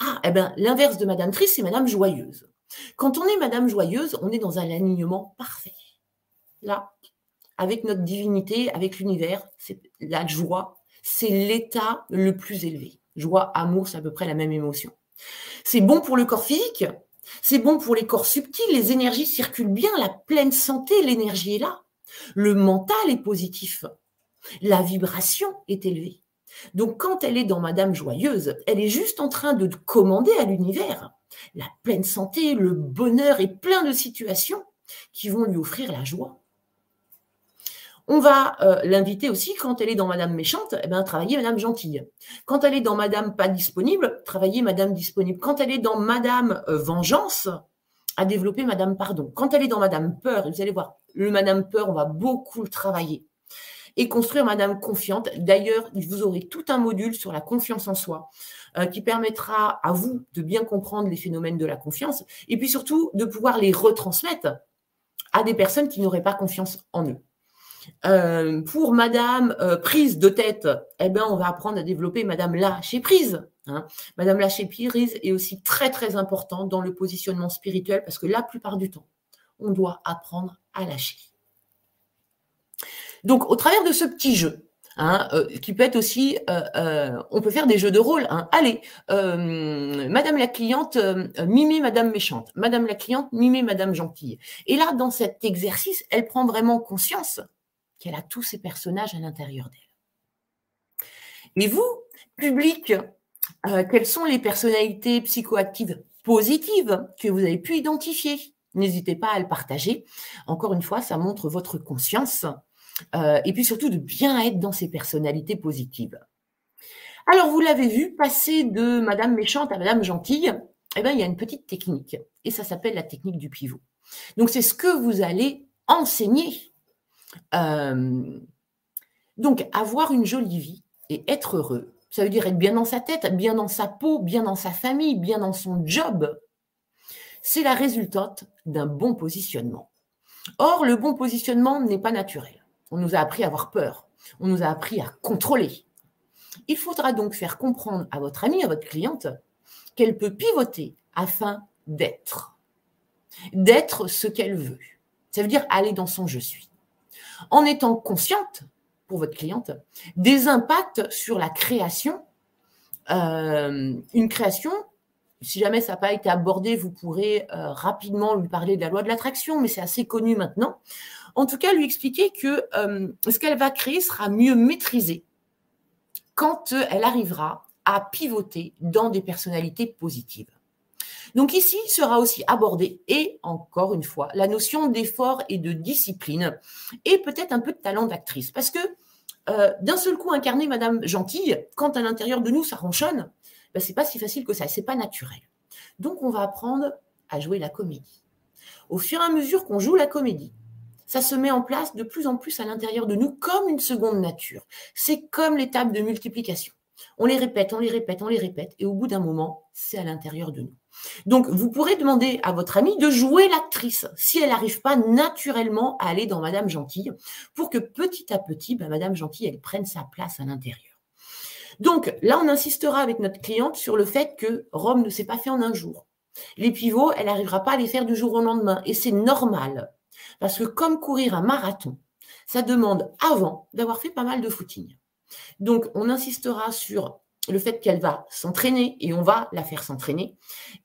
Ah, eh bien, l'inverse de madame triste, c'est madame joyeuse. Quand on est madame joyeuse, on est dans un alignement parfait. Là, avec notre divinité, avec l'univers, c'est la joie, c'est l'état le plus élevé. Joie, amour, c'est à peu près la même émotion. C'est bon pour le corps physique, c'est bon pour les corps subtils, les énergies circulent bien, la pleine santé, l'énergie est là. Le mental est positif, la vibration est élevée. Donc quand elle est dans Madame Joyeuse, elle est juste en train de commander à l'univers la pleine santé, le bonheur et plein de situations qui vont lui offrir la joie. On va euh, l'inviter aussi, quand elle est dans Madame méchante, eh bien, travailler Madame gentille. Quand elle est dans Madame pas disponible, travailler Madame disponible. Quand elle est dans Madame euh, vengeance, à développer Madame pardon. Quand elle est dans Madame peur, vous allez voir, le Madame peur, on va beaucoup le travailler. Et construire Madame confiante. D'ailleurs, vous aurez tout un module sur la confiance en soi euh, qui permettra à vous de bien comprendre les phénomènes de la confiance et puis surtout de pouvoir les retransmettre à des personnes qui n'auraient pas confiance en eux. Euh, pour Madame euh, prise de tête, eh ben, on va apprendre à développer Madame lâcher prise. Hein. Madame lâcher prise est aussi très très important dans le positionnement spirituel parce que la plupart du temps, on doit apprendre à lâcher. Donc, au travers de ce petit jeu, hein, euh, qui peut être aussi, on peut faire des jeux de rôle. Hein. Allez, Madame la cliente, mimez Madame méchante. Madame la cliente, mimez Madame gentille. Et là, dans cet exercice, elle prend vraiment conscience qu'elle a tous ces personnages à l'intérieur d'elle. Et vous, public, euh, quelles sont les personnalités psychoactives positives que vous avez pu identifier? N'hésitez pas à le partager. Encore une fois, ça montre votre conscience euh, et puis surtout de bien être dans ces personnalités positives. Alors, vous l'avez vu, passer de Madame méchante à Madame gentille, eh bien, il y a une petite technique et ça s'appelle la technique du pivot. Donc, c'est ce que vous allez enseigner. Euh, donc, avoir une jolie vie et être heureux, ça veut dire être bien dans sa tête, bien dans sa peau, bien dans sa famille, bien dans son job. C'est la résultante d'un bon positionnement. Or, le bon positionnement n'est pas naturel. On nous a appris à avoir peur. On nous a appris à contrôler. Il faudra donc faire comprendre à votre amie, à votre cliente, qu'elle peut pivoter afin d'être. D'être ce qu'elle veut. Ça veut dire aller dans son je suis. En étant consciente, pour votre cliente, des impacts sur la création. Euh, une création, si jamais ça n'a pas été abordé, vous pourrez euh, rapidement lui parler de la loi de l'attraction, mais c'est assez connu maintenant. En tout cas, lui expliquer que euh, ce qu'elle va créer sera mieux maîtrisé quand elle arrivera à pivoter dans des personnalités positives. Donc ici sera aussi abordé, et encore une fois, la notion d'effort et de discipline, et peut-être un peu de talent d'actrice. Parce que euh, d'un seul coup incarner Madame Gentille, quand à l'intérieur de nous ça ronchonne, ben, c'est pas si facile que ça, c'est pas naturel. Donc on va apprendre à jouer la comédie. Au fur et à mesure qu'on joue la comédie, ça se met en place de plus en plus à l'intérieur de nous comme une seconde nature. C'est comme l'étape de multiplication. On les répète, on les répète, on les répète, et au bout d'un moment, c'est à l'intérieur de nous. Donc, vous pourrez demander à votre amie de jouer l'actrice si elle n'arrive pas naturellement à aller dans Madame Gentille, pour que petit à petit, ben, Madame Gentille, elle prenne sa place à l'intérieur. Donc, là, on insistera avec notre cliente sur le fait que Rome ne s'est pas fait en un jour. Les pivots, elle n'arrivera pas à les faire du jour au lendemain, et c'est normal. Parce que comme courir un marathon, ça demande avant d'avoir fait pas mal de footing. Donc, on insistera sur le fait qu'elle va s'entraîner et on va la faire s'entraîner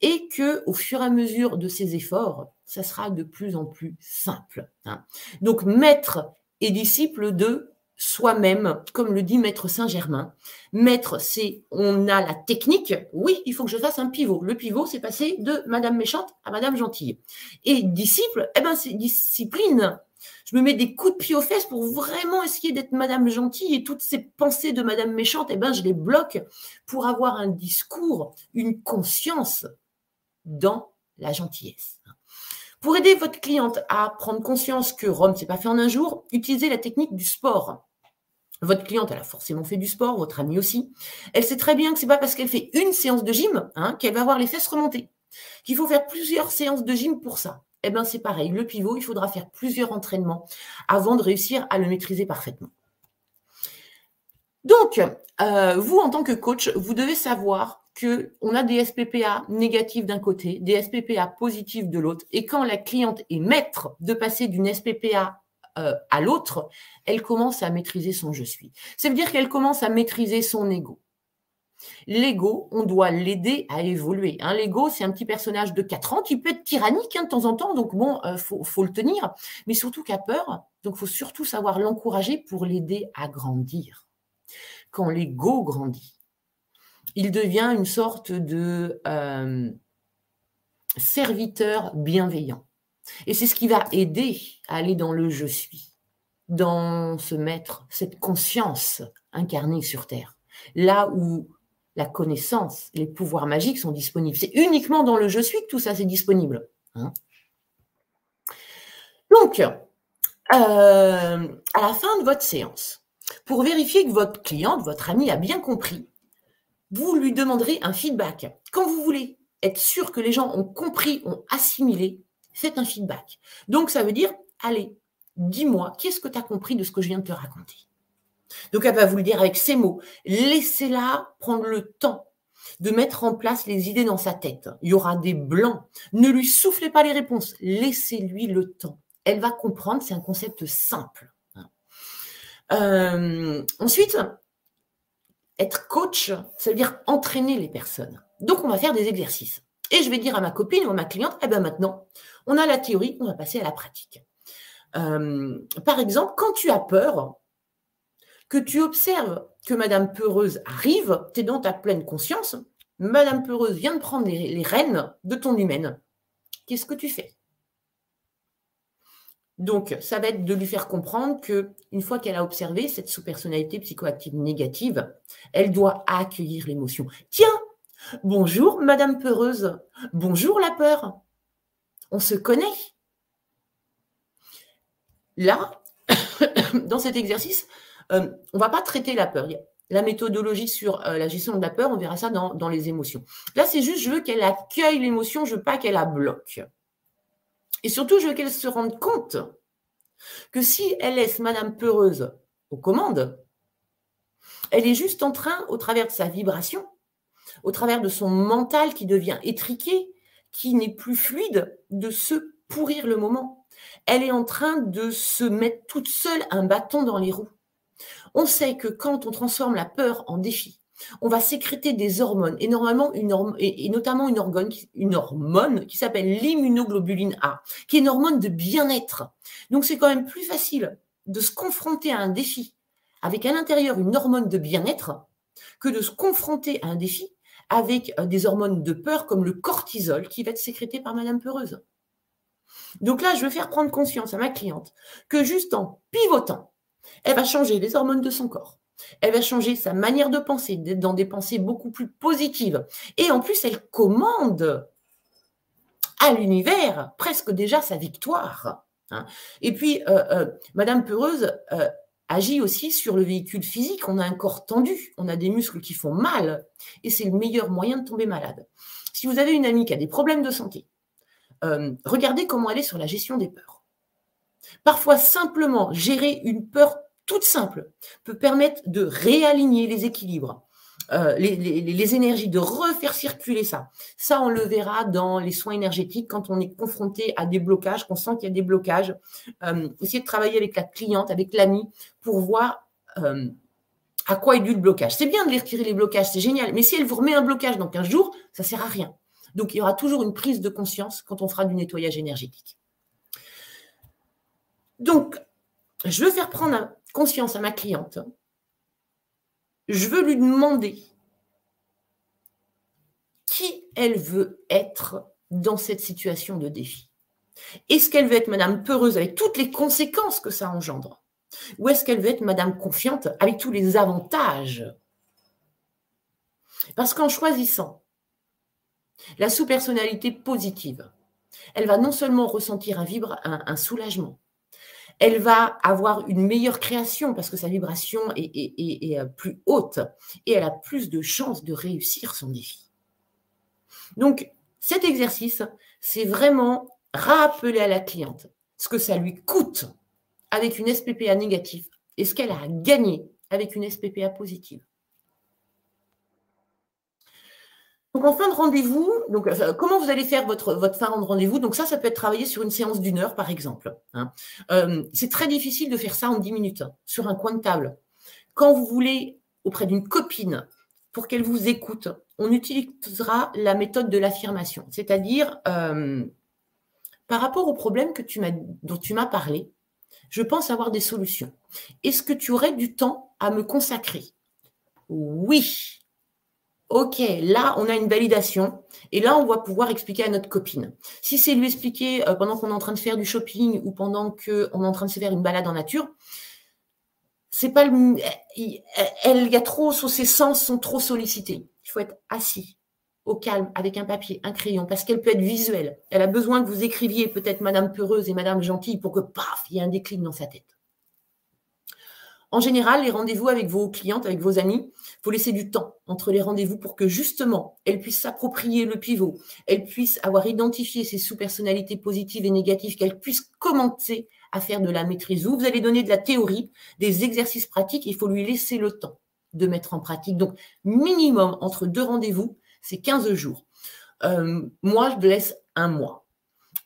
et que au fur et à mesure de ses efforts, ça sera de plus en plus simple. Hein. Donc maître et disciple de soi-même, comme le dit Maître Saint-Germain. Maître, c'est on a la technique. Oui, il faut que je fasse un pivot. Le pivot, c'est passer de Madame méchante à Madame gentille. Et disciple, eh ben c'est discipline je me mets des coups de pied aux fesses pour vraiment essayer d'être Madame gentille et toutes ces pensées de Madame méchante, eh ben, je les bloque pour avoir un discours, une conscience dans la gentillesse. Pour aider votre cliente à prendre conscience que Rome, c'est pas fait en un jour, utilisez la technique du sport. Votre cliente, elle a forcément fait du sport, votre amie aussi. Elle sait très bien que c'est pas parce qu'elle fait une séance de gym hein, qu'elle va avoir les fesses remontées. Qu'il faut faire plusieurs séances de gym pour ça eh bien c'est pareil. Le pivot, il faudra faire plusieurs entraînements avant de réussir à le maîtriser parfaitement. Donc, euh, vous, en tant que coach, vous devez savoir qu'on a des SPPA négatifs d'un côté, des SPPA positifs de l'autre, et quand la cliente est maître de passer d'une SPPA euh, à l'autre, elle commence à maîtriser son je suis. Ça veut dire qu'elle commence à maîtriser son ego. L'ego, on doit l'aider à évoluer. Hein, L'ego, c'est un petit personnage de 4 ans qui peut être tyrannique hein, de temps en temps, donc bon, il euh, faut, le tenir, mais surtout qui a peur, donc faut surtout savoir l'encourager pour l'aider à grandir. Quand l'ego grandit, il devient une sorte de euh, serviteur bienveillant. Et c'est ce qui va aider à aller dans le je suis, dans ce maître, cette conscience incarnée sur Terre. Là où la connaissance, les pouvoirs magiques sont disponibles. C'est uniquement dans le je suis que tout ça c'est disponible. Hein. Donc, euh, à la fin de votre séance, pour vérifier que votre cliente, votre ami a bien compris, vous lui demanderez un feedback. Quand vous voulez être sûr que les gens ont compris, ont assimilé, faites un feedback. Donc, ça veut dire, allez, dis-moi, qu'est-ce que tu as compris de ce que je viens de te raconter? Donc elle va vous le dire avec ces mots. Laissez-la prendre le temps de mettre en place les idées dans sa tête. Il y aura des blancs. Ne lui soufflez pas les réponses. Laissez-lui le temps. Elle va comprendre, c'est un concept simple. Euh, ensuite, être coach, ça veut dire entraîner les personnes. Donc, on va faire des exercices. Et je vais dire à ma copine ou à ma cliente, eh bien maintenant, on a la théorie, on va passer à la pratique. Euh, par exemple, quand tu as peur, que tu observes que Madame Peureuse arrive, tu es dans ta pleine conscience, Madame Peureuse vient de prendre les, rênes de ton humaine. Qu'est-ce que tu fais? Donc, ça va être de lui faire comprendre que une fois qu'elle a observé cette sous-personnalité psychoactive négative, elle doit accueillir l'émotion. Tiens, bonjour Madame Peureuse, bonjour la peur. On se connaît. Là, dans cet exercice, euh, on va pas traiter la peur. La méthodologie sur euh, la gestion de la peur, on verra ça dans, les émotions. Là, c'est juste, je veux qu'elle accueille l'émotion, je veux pas qu'elle la bloque. Et surtout, je veux qu'elle se rende compte que si elle laisse Madame Peureuse aux commandes, elle est juste en train, au travers de sa vibration, au travers de son mental qui devient étriqué, qui n'est plus fluide, de se pourrir le moment. Elle est en train de se mettre toute seule un bâton dans les roues. On sait que quand on transforme la peur en défi, on va sécréter des hormones, et notamment une hormone, une hormone qui s'appelle l'immunoglobuline A, qui est une hormone de bien-être. Donc c'est quand même plus facile de se confronter à un défi avec à l'intérieur une hormone de bien-être que de se confronter à un défi avec euh, des hormones de peur comme le cortisol qui va être sécrété par Madame Peureuse. Donc là, je veux faire prendre conscience à ma cliente que juste en pivotant, elle va changer les hormones de son corps. Elle va changer sa manière de penser, dans des pensées beaucoup plus positives. Et en plus, elle commande à l'univers presque déjà sa victoire. Hein. Et puis, euh, euh, Madame Peureuse euh, agit aussi sur le véhicule physique. On a un corps tendu, on a des muscles qui font mal, et c'est le meilleur moyen de tomber malade. Si vous avez une amie qui a des problèmes de santé, regardez comment elle est sur la gestion des peurs. Parfois, simplement gérer une peur toute simple peut permettre de réaligner les équilibres, euh, les, énergies, de refaire circuler ça. Ça, on le verra dans les soins énergétiques quand on est confronté à des blocages, qu'on sent qu'il y a des blocages. Euh, essayer de travailler avec la cliente, avec l'ami, pour voir euh, à quoi est dû le blocage. C'est bien de les retirer les blocages, c'est génial. Mais si elle vous remet un blocage dans 15 jours, ça sert à rien. Donc, il y aura toujours une prise de conscience quand on fera du nettoyage énergétique. Donc, je veux faire prendre conscience à ma cliente, je veux lui demander qui elle veut être dans cette situation de défi. Est-ce qu'elle veut être Madame peureuse avec toutes les conséquences que ça engendre? Ou est-ce qu'elle veut être Madame confiante avec tous les avantages? Parce qu'en choisissant la sous-personnalité positive, elle va non seulement ressentir un, vibre, un soulagement, elle va avoir une meilleure création parce que sa vibration est, euh, plus haute et elle a plus de chances de réussir son défi. Donc, cet exercice, c'est vraiment rappeler à la cliente ce que ça lui coûte avec une SPPA négative et ce qu'elle a gagné avec une SPPA positive. Donc en fin de rendez-vous, donc euh, comment vous allez faire votre, fin de rendez-vous? Donc ça, ça peut être travaillé sur une séance d'une heure, par exemple. Hein. Euh, c'est très difficile de faire ça en 10 minutes hein, sur un coin de table. Quand vous voulez auprès d'une copine pour qu'elle vous écoute, on utilisera la méthode de l'affirmation, c'est-à-dire euh, par rapport au problème que tu dont tu m'as parlé, je pense avoir des solutions. Est-ce que tu aurais du temps à me consacrer? Oui. Ok, là, on a une validation. Et là, on va pouvoir expliquer à notre copine. Si c'est lui expliquer euh, pendant qu'on est en train de faire du shopping ou pendant qu'on est en train de se faire une balade en nature, c'est pas le, elle, il y a trop, ses sens sont trop sollicités. Il faut être assis, au calme, avec un papier, un crayon, parce qu'elle peut être visuelle. Elle a besoin que vous écriviez peut-être Madame Peureuse et Madame Gentille pour que, paf, il y ait un déclic dans sa tête. En général, les rendez-vous avec vos clientes, avec vos amis, faut laisser du temps entre les rendez-vous pour que justement, elles puissent s'approprier le pivot, elles puissent avoir identifié ces sous-personnalités positives et négatives, qu'elles puissent commencer à faire de la maîtrise. Vous, vous allez donner de la théorie, des exercices pratiques, il faut lui laisser le temps de mettre en pratique. Donc, minimum entre deux rendez-vous, c'est 15 jours. Euh, moi, je laisse un mois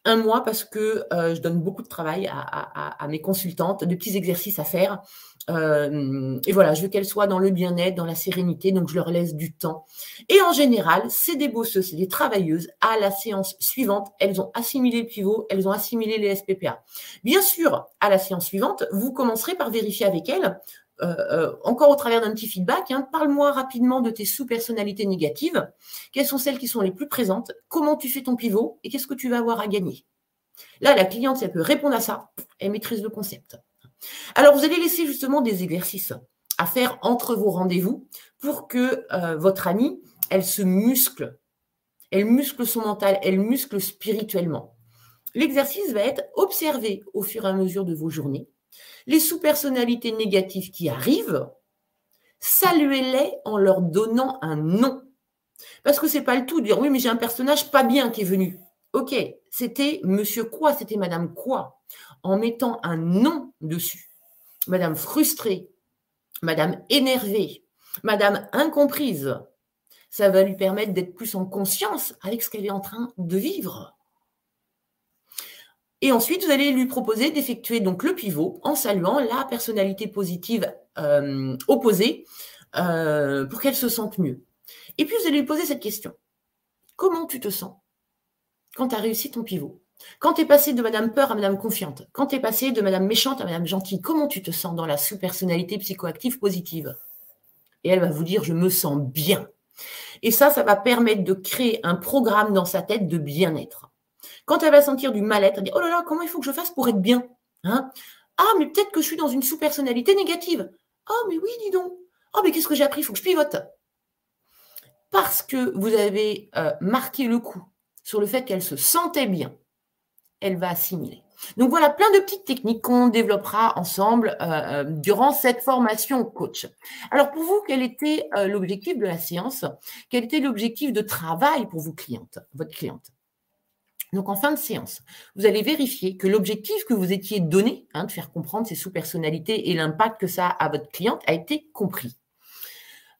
un mois parce que euh, je donne beaucoup de travail à, mes consultantes, de petits exercices à faire. Euh, et voilà, je veux qu'elles soient dans le bien-être, dans la sérénité, donc je leur laisse du temps. Et en général, c'est des bosseuses, c'est des travailleuses. À la séance suivante, elles ont assimilé le pivot, elles ont assimilé les SPPA. Bien sûr, à la séance suivante, vous commencerez par vérifier avec elles encore au travers d'un petit feedback, hein, parle-moi rapidement de tes sous-personnalités négatives. Quelles sont celles qui sont les plus présentes? Comment tu fais ton pivot? Et qu'est-ce que tu vas avoir à gagner? Là, la cliente, si elle peut répondre à ça, elle maîtrise le concept. Alors, vous allez laisser justement des exercices à faire entre vos rendez-vous pour que votre amie, elle se muscle. Elle muscle son mental, elle muscle spirituellement. L'exercice va être observé au fur et à mesure de vos journées. Les sous-personnalités négatives qui arrivent, saluez-les en leur donnant un nom. Parce que c'est pas le tout de dire oui, mais j'ai un personnage pas bien qui est venu. Ok, c'était monsieur quoi, c'était madame quoi, en mettant un nom dessus. Madame frustrée, madame énervée, madame incomprise. Ça va lui permettre d'être plus en conscience avec ce qu'elle est en train de vivre. Et ensuite, vous allez lui proposer d'effectuer donc le pivot en saluant la personnalité positive euh, opposée euh, pour qu'elle se sente mieux. Et puis, vous allez lui poser cette question. Comment tu te sens quand tu as réussi ton pivot? Quand tu es passé de Madame Peur à Madame Confiante Quand tu es passé de Madame Méchante à Madame Gentille Comment tu te sens dans la sous-personnalité psychoactive positive? Et elle va vous dire, je me sens bien. Et ça, ça va permettre de créer un programme dans sa tête de bien-être. Quand elle va sentir du mal-être, elle dit Oh là là, comment il faut que je fasse pour être bien hein? Ah, mais peut-être que je suis dans une sous-personnalité négative. Oh, mais oui, dis donc. Oh, mais qu'est-ce que j'ai appris? Il faut que je pivote. Parce que vous avez euh, marqué le coup sur le fait qu'elle se sentait bien, elle va assimiler. Donc voilà plein de petites techniques qu'on développera ensemble euh, euh, durant cette formation coach. Alors pour vous, quel était l'objectif de la séance? Quel était l'objectif de travail pour vous cliente, votre cliente? Donc en fin de séance, vous allez vérifier que l'objectif que vous étiez donné, hein, de faire comprendre ces sous-personnalités et l'impact que ça a à votre cliente, a été compris.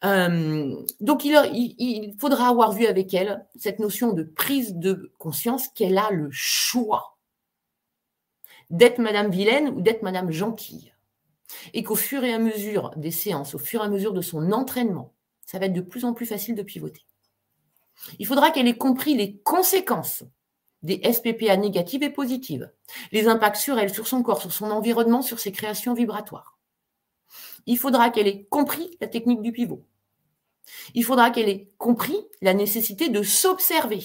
Euh, donc il, faudra avoir vu avec elle cette notion de prise de conscience qu'elle a le choix d'être Madame Vilaine ou d'être Madame Gentille. Et qu'au fur et à mesure des séances, au fur et à mesure de son entraînement, ça va être de plus en plus facile de pivoter. Il faudra qu'elle ait compris les conséquences des SPPA négatives et positives, les impacts sur elle, sur son corps, sur son environnement, sur ses créations vibratoires. Il faudra qu'elle ait compris la technique du pivot. Il faudra qu'elle ait compris la nécessité de s'observer.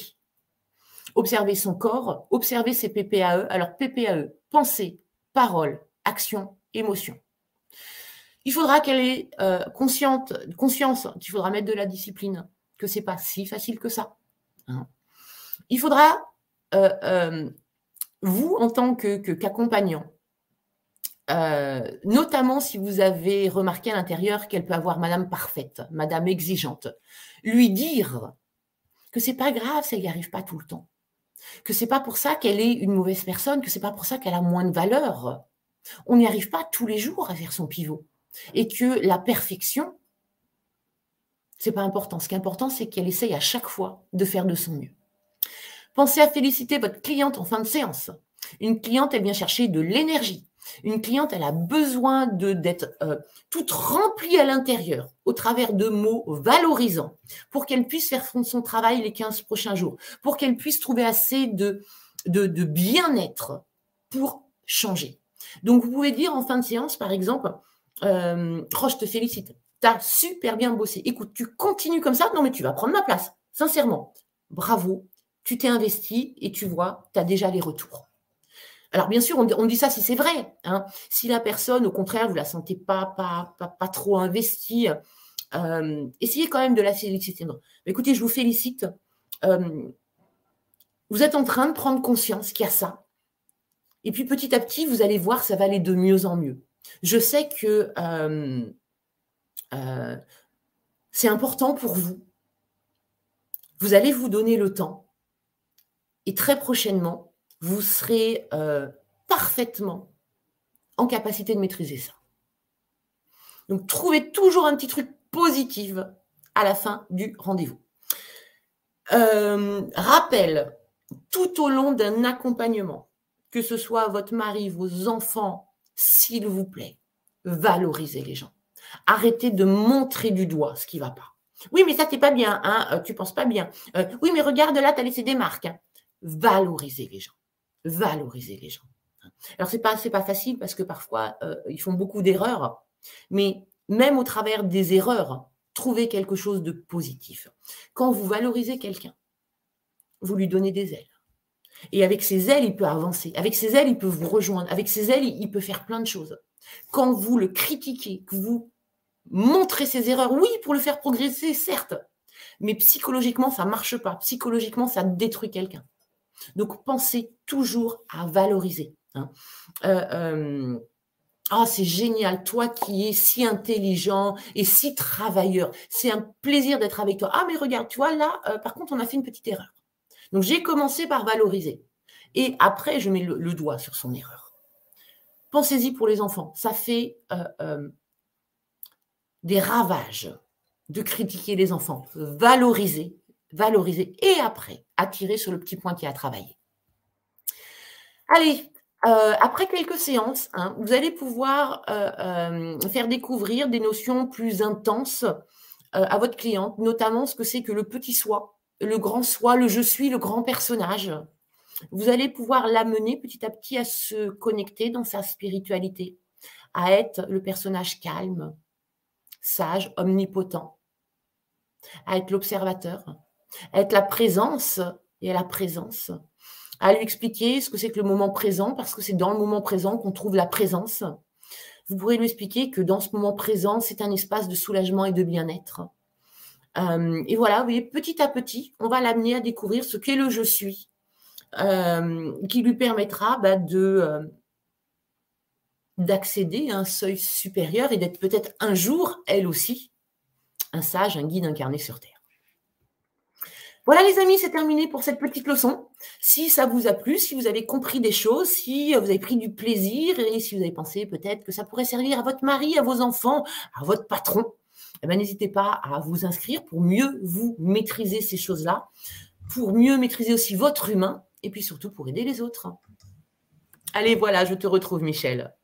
Observer son corps, observer ses PPAE. Alors PPAE, pensée, parole, action, émotion. Il faudra qu'elle ait euh, conscience, il faudra mettre de la discipline, que c'est pas si facile que ça. Hein. Il faudra euh, euh, vous, en tant qu'accompagnant, euh, notamment si vous avez remarqué à l'intérieur qu'elle peut avoir Madame parfaite, Madame exigeante, lui dire que c'est pas grave si elle n'y arrive pas tout le temps, que c'est pas pour ça qu'elle est une mauvaise personne, que c'est pas pour ça qu'elle a moins de valeur. On n'y arrive pas tous les jours à faire son pivot, et que la perfection, c'est pas important. Ce qui est important, c'est qu'elle essaye à chaque fois de faire de son mieux. Pensez à féliciter votre cliente en fin de séance. Une cliente, elle vient chercher de l'énergie. Une cliente, elle a besoin d'être euh, toute remplie à l'intérieur au travers de mots valorisants pour qu'elle puisse faire son travail les 15 prochains jours, pour qu'elle puisse trouver assez de, de, bien-être pour changer. Donc, vous pouvez dire en fin de séance, par exemple, euh, oh, je te félicite, tu as super bien bossé. Écoute, tu continues comme ça, non mais tu vas prendre ma place, sincèrement. Bravo, tu t'es investi et tu vois, tu as déjà les retours. Alors bien sûr, on, dit ça si c'est vrai. Hein. Si la personne, au contraire, vous la sentez pas, pas, trop investie, euh, essayez quand même de la féliciter. écoutez, je vous félicite. Euh, vous êtes en train de prendre conscience qu'il y a ça. Et puis petit à petit, vous allez voir, ça va aller de mieux en mieux. Je sais que euh, c'est important pour vous. Vous allez vous donner le temps et très prochainement, vous serez euh, parfaitement en capacité de maîtriser ça. Donc, trouvez toujours un petit truc positif à la fin du rendez-vous. Euh, rappel, tout au long d'un accompagnement, que ce soit votre mari, vos enfants, s'il vous plaît, valorisez les gens. Arrêtez de montrer du doigt ce qui ne va pas. Oui, mais ça, t'es pas bien, hein, euh, tu penses pas bien. oui, mais regarde là, tu as laissé des marques. Hein valoriser les gens. Valoriser les gens. Alors, c'est pas, pas facile parce que parfois, euh, ils font beaucoup d'erreurs. Mais même au travers des erreurs, trouvez quelque chose de positif. Quand vous valorisez quelqu'un, vous lui donnez des ailes. Et avec ses ailes, il peut avancer. Avec ses ailes, il peut vous rejoindre. Avec ses ailes, il peut faire plein de choses. Quand vous le critiquez, que vous montrez ses erreurs, oui, pour le faire progresser, certes, mais psychologiquement, ça ne marche pas. Psychologiquement, ça détruit quelqu'un. Donc, pensez toujours à valoriser. Hein. Euh, euh, ah, c'est génial, toi qui es si intelligent et si travailleur. C'est un plaisir d'être avec toi. Ah, mais regarde, tu vois, là, euh, par contre, on a fait une petite erreur. Donc, j'ai commencé par valoriser. Et après, je mets le, doigt sur son erreur. Pensez-y pour les enfants. Ça fait des ravages de critiquer les enfants. Valoriser, valoriser et après, attirer sur le petit point qui a travaillé. Allez, euh, après quelques séances, hein, vous allez pouvoir euh, euh, faire découvrir des notions plus intenses à votre cliente, notamment ce que c'est que le petit soi, le grand soi, le je suis, le grand personnage. Vous allez pouvoir l'amener petit à petit à se connecter dans sa spiritualité, à être le personnage calme, sage, omnipotent, à être l'observateur, à être la présence et la présence, à lui expliquer ce que c'est que le moment présent, parce que c'est dans le moment présent qu'on trouve la présence. Vous pourrez lui expliquer que dans ce moment présent, c'est un espace de soulagement et de bien-être. Euh, et voilà, vous voyez, petit à petit, on va l'amener à découvrir ce qu'est le je suis, euh, qui lui permettra bah, de euh, d'accéder à un seuil supérieur et d'être peut-être un jour, elle aussi, un sage, un guide incarné sur Terre. Voilà les amis, c'est terminé pour cette petite leçon. Si ça vous a plu, si vous avez compris des choses, si vous avez pris du plaisir et si vous avez pensé peut-être que ça pourrait servir à votre mari, à vos enfants, à votre patron, eh ben, n'hésitez pas à vous inscrire pour mieux vous maîtriser ces choses-là, pour mieux maîtriser aussi votre humain et puis surtout pour aider les autres. Allez, voilà, je te retrouve Michel.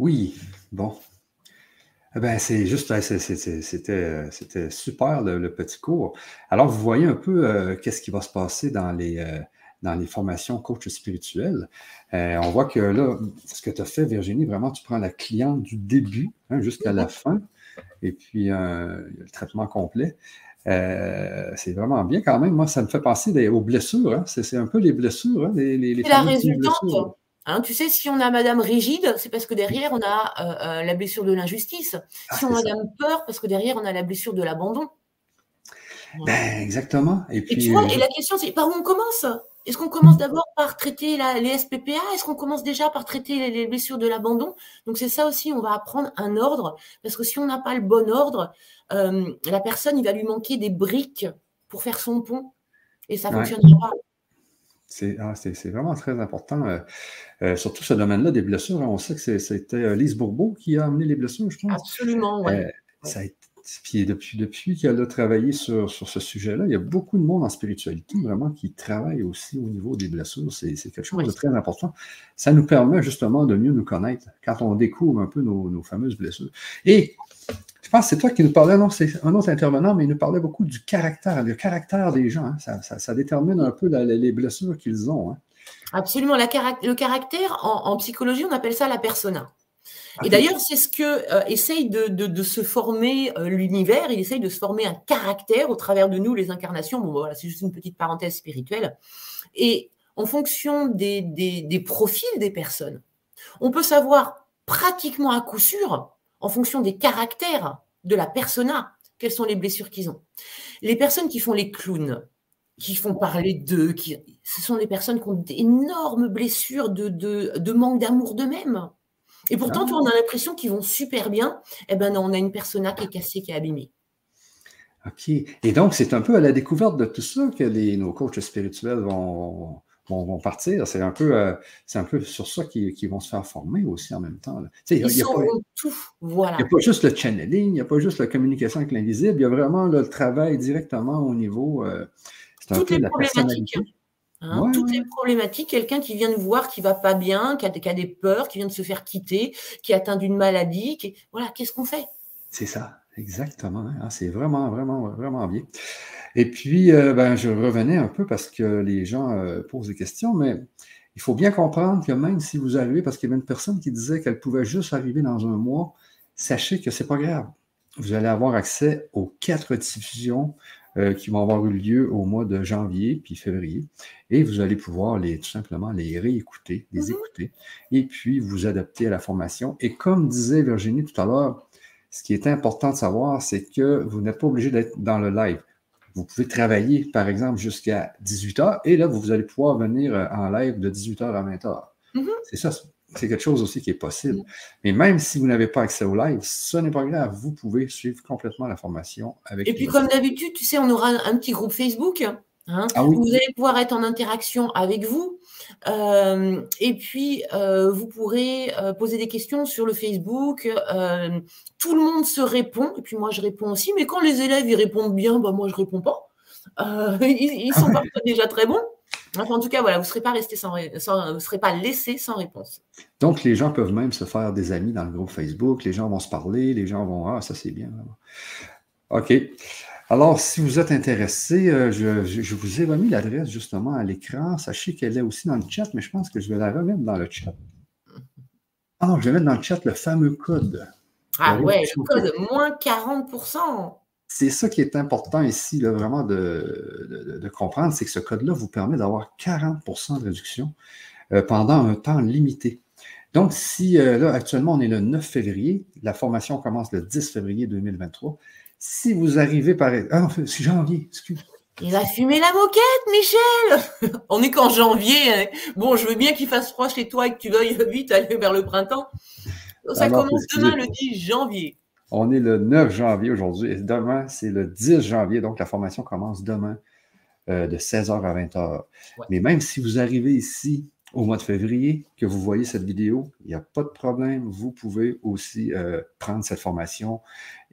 Oui, bon, ben, c'est juste, c'était super le, petit cours. Alors, vous voyez un peu euh, qu'est-ce qui va se passer dans les, euh, dans les formations coach spirituelles. Euh, on voit que là, ce que tu as fait, Virginie, vraiment, tu prends la cliente du début hein, jusqu'à la fin, et puis le traitement complet. c'est vraiment bien quand même. Moi, ça me fait penser aux blessures. Hein. C'est un peu les blessures, hein, les, les, la résultante. Hein, tu sais, si on a Madame rigide, c'est parce que derrière, on a euh, euh, la blessure de l'injustice. Ah, si on a Madame peur, parce que derrière, on a la blessure de l'abandon. Ben, exactement. Et, puis, euh, et, la question, c'est par où on commence? Est-ce qu'on commence d'abord par traiter les SPPA Est-ce qu'on commence déjà par traiter les, blessures de l'abandon? Donc, c'est ça aussi, on va apprendre un ordre, parce que si on n'a pas le bon ordre, la personne, il va lui manquer des briques pour faire son pont, et ça ne fonctionnera pas. Ah, c'est vraiment très important, euh, euh, surtout ce domaine-là des blessures. Hein. on sait que c'était euh, Lise Bourbeau qui a amené les blessures, je pense. Absolument, oui. puis depuis, depuis qu'elle a travaillé sur, ce sujet-là, il y a beaucoup de monde en spiritualité, vraiment, qui travaille aussi au niveau des blessures. C'est quelque chose de très important. Ça nous permet justement de mieux nous connaître quand on découvre un peu nos, nos fameuses blessures. Et je pense que c'est toi qui nous parlais, non, c'est un autre intervenant, mais il nous parlait beaucoup du caractère, le caractère des gens. Hein. Ça, détermine un peu les blessures qu'ils ont. Hein. Absolument. le caractère, en, psychologie, on appelle ça la persona. Et d'ailleurs, c'est ce que euh, essaye de, se former euh, l'univers. Il essaye de se former un caractère au travers de nous, les incarnations. Bon, voilà, c'est juste une petite parenthèse spirituelle. Et en fonction des, des profils des personnes, on peut savoir pratiquement à coup sûr en fonction des caractères de la persona, quelles sont les blessures qu'ils ont. Les personnes qui font les clowns, qui font parler d'eux, qui, ce sont des personnes qui ont d'énormes blessures de, manque d'amour d'eux-mêmes. Et pourtant, on a l'impression qu'ils vont super bien. Eh ben non, on a une persona qui est cassée, qui est abîmée. OK. Et donc, c'est un peu à la découverte de tout ça que les, nos coachs spirituels vont, vont, partir. C'est un, peu, euh, un peu sur ça qu'ils vont se faire former aussi en même temps. Il n'y a, pas juste le channeling, il n'y a pas juste la communication avec l'invisible, il y a vraiment le travail directement au niveau. Euh, toutes les problématiques. Hein, toutes les problématiques, quelqu'un qui vient nous voir, qui va pas bien, qui a, qui a, des peurs, qui vient de se faire quitter, qui est atteint d'une maladie, qui... voilà, qu'est-ce qu'on fait? C'est ça, exactement. Hein. c'est vraiment, vraiment, vraiment bien. Et puis, euh, ben, je revenais un peu parce que les gens euh, posent des questions, mais il faut bien comprendre que même si vous arrivez, parce qu'il y avait une personne qui disait qu'elle pouvait juste arriver dans un mois, sachez que ce n'est pas grave. Vous allez avoir accès aux quatre diffusions euh, qui vont avoir eu lieu au mois de janvier puis février. Et vous allez pouvoir les, tout simplement les réécouter, les mhm. écouter, et puis vous adapter à la formation. Et comme disait Virginie tout à l'heure, ce qui est important de savoir, c'est que vous n'êtes pas obligé d'être dans le live. Vous pouvez travailler, par exemple, jusqu'à 18h, et là, vous allez pouvoir venir euh, en live de 18h à 20h. Mm-hmm. C'est ça, c'est quelque chose aussi qui est possible. Mm. Mais même si vous n'avez pas accès au live, ce n'est pas grave. Vous pouvez suivre complètement la formation avec. Et puis, comme d'habitude, tu sais, on aura un petit groupe Facebook. Hein, ah Vous allez pouvoir être en interaction avec vous. Euh, et puis, euh, vous pourrez euh, poser des questions sur le Facebook. tout le monde se répond, et puis moi, je réponds aussi. Mais quand les élèves, ils répondent bien, bah, moi, je réponds pas. ils, sont parfois déjà très bons. en tout cas, voilà, vous ne serez pas resté sans, vous serez pas laissé sans réponse. Donc, les gens peuvent même se faire des amis dans le groupe Facebook. Les gens vont se parler, les gens vont ah ça c'est bien. OK. Alors, si vous êtes intéressé, euh, je, vous ai remis l'adresse justement à l'écran. Sachez qu'elle est aussi dans le chat, mais je pense que je vais la remettre dans le chat. Ah, je vais mettre dans le chat le fameux code. Ah ouais, le code moins 40%. C'est ça qui est important ici, vraiment de, comprendre, c'est que ce code-là vous permet d'avoir 40% de réduction euh, pendant un temps limité. Donc, si euh, là, actuellement, on est le 9 février, la formation commence le 10 février 2023. Si vous arrivez par... Ah non, c'est janvier, excuse. Il a fumé la moquette, Michel On est qu'en janvier. Hein. Bon, je veux bien qu'il fasse froid chez toi et que tu veuilles vite aller vers le printemps. Ça commence demain, le 10 janvier. On est le 9 janvier aujourd'hui et demain, c'est le 10 janvier. Donc, la formation commence demain euh, de 16h à 20h. Mais même si vous arrivez ici au mois de février, que vous voyez cette vidéo, il n'y a pas de problème. Vous pouvez aussi euh, prendre cette formation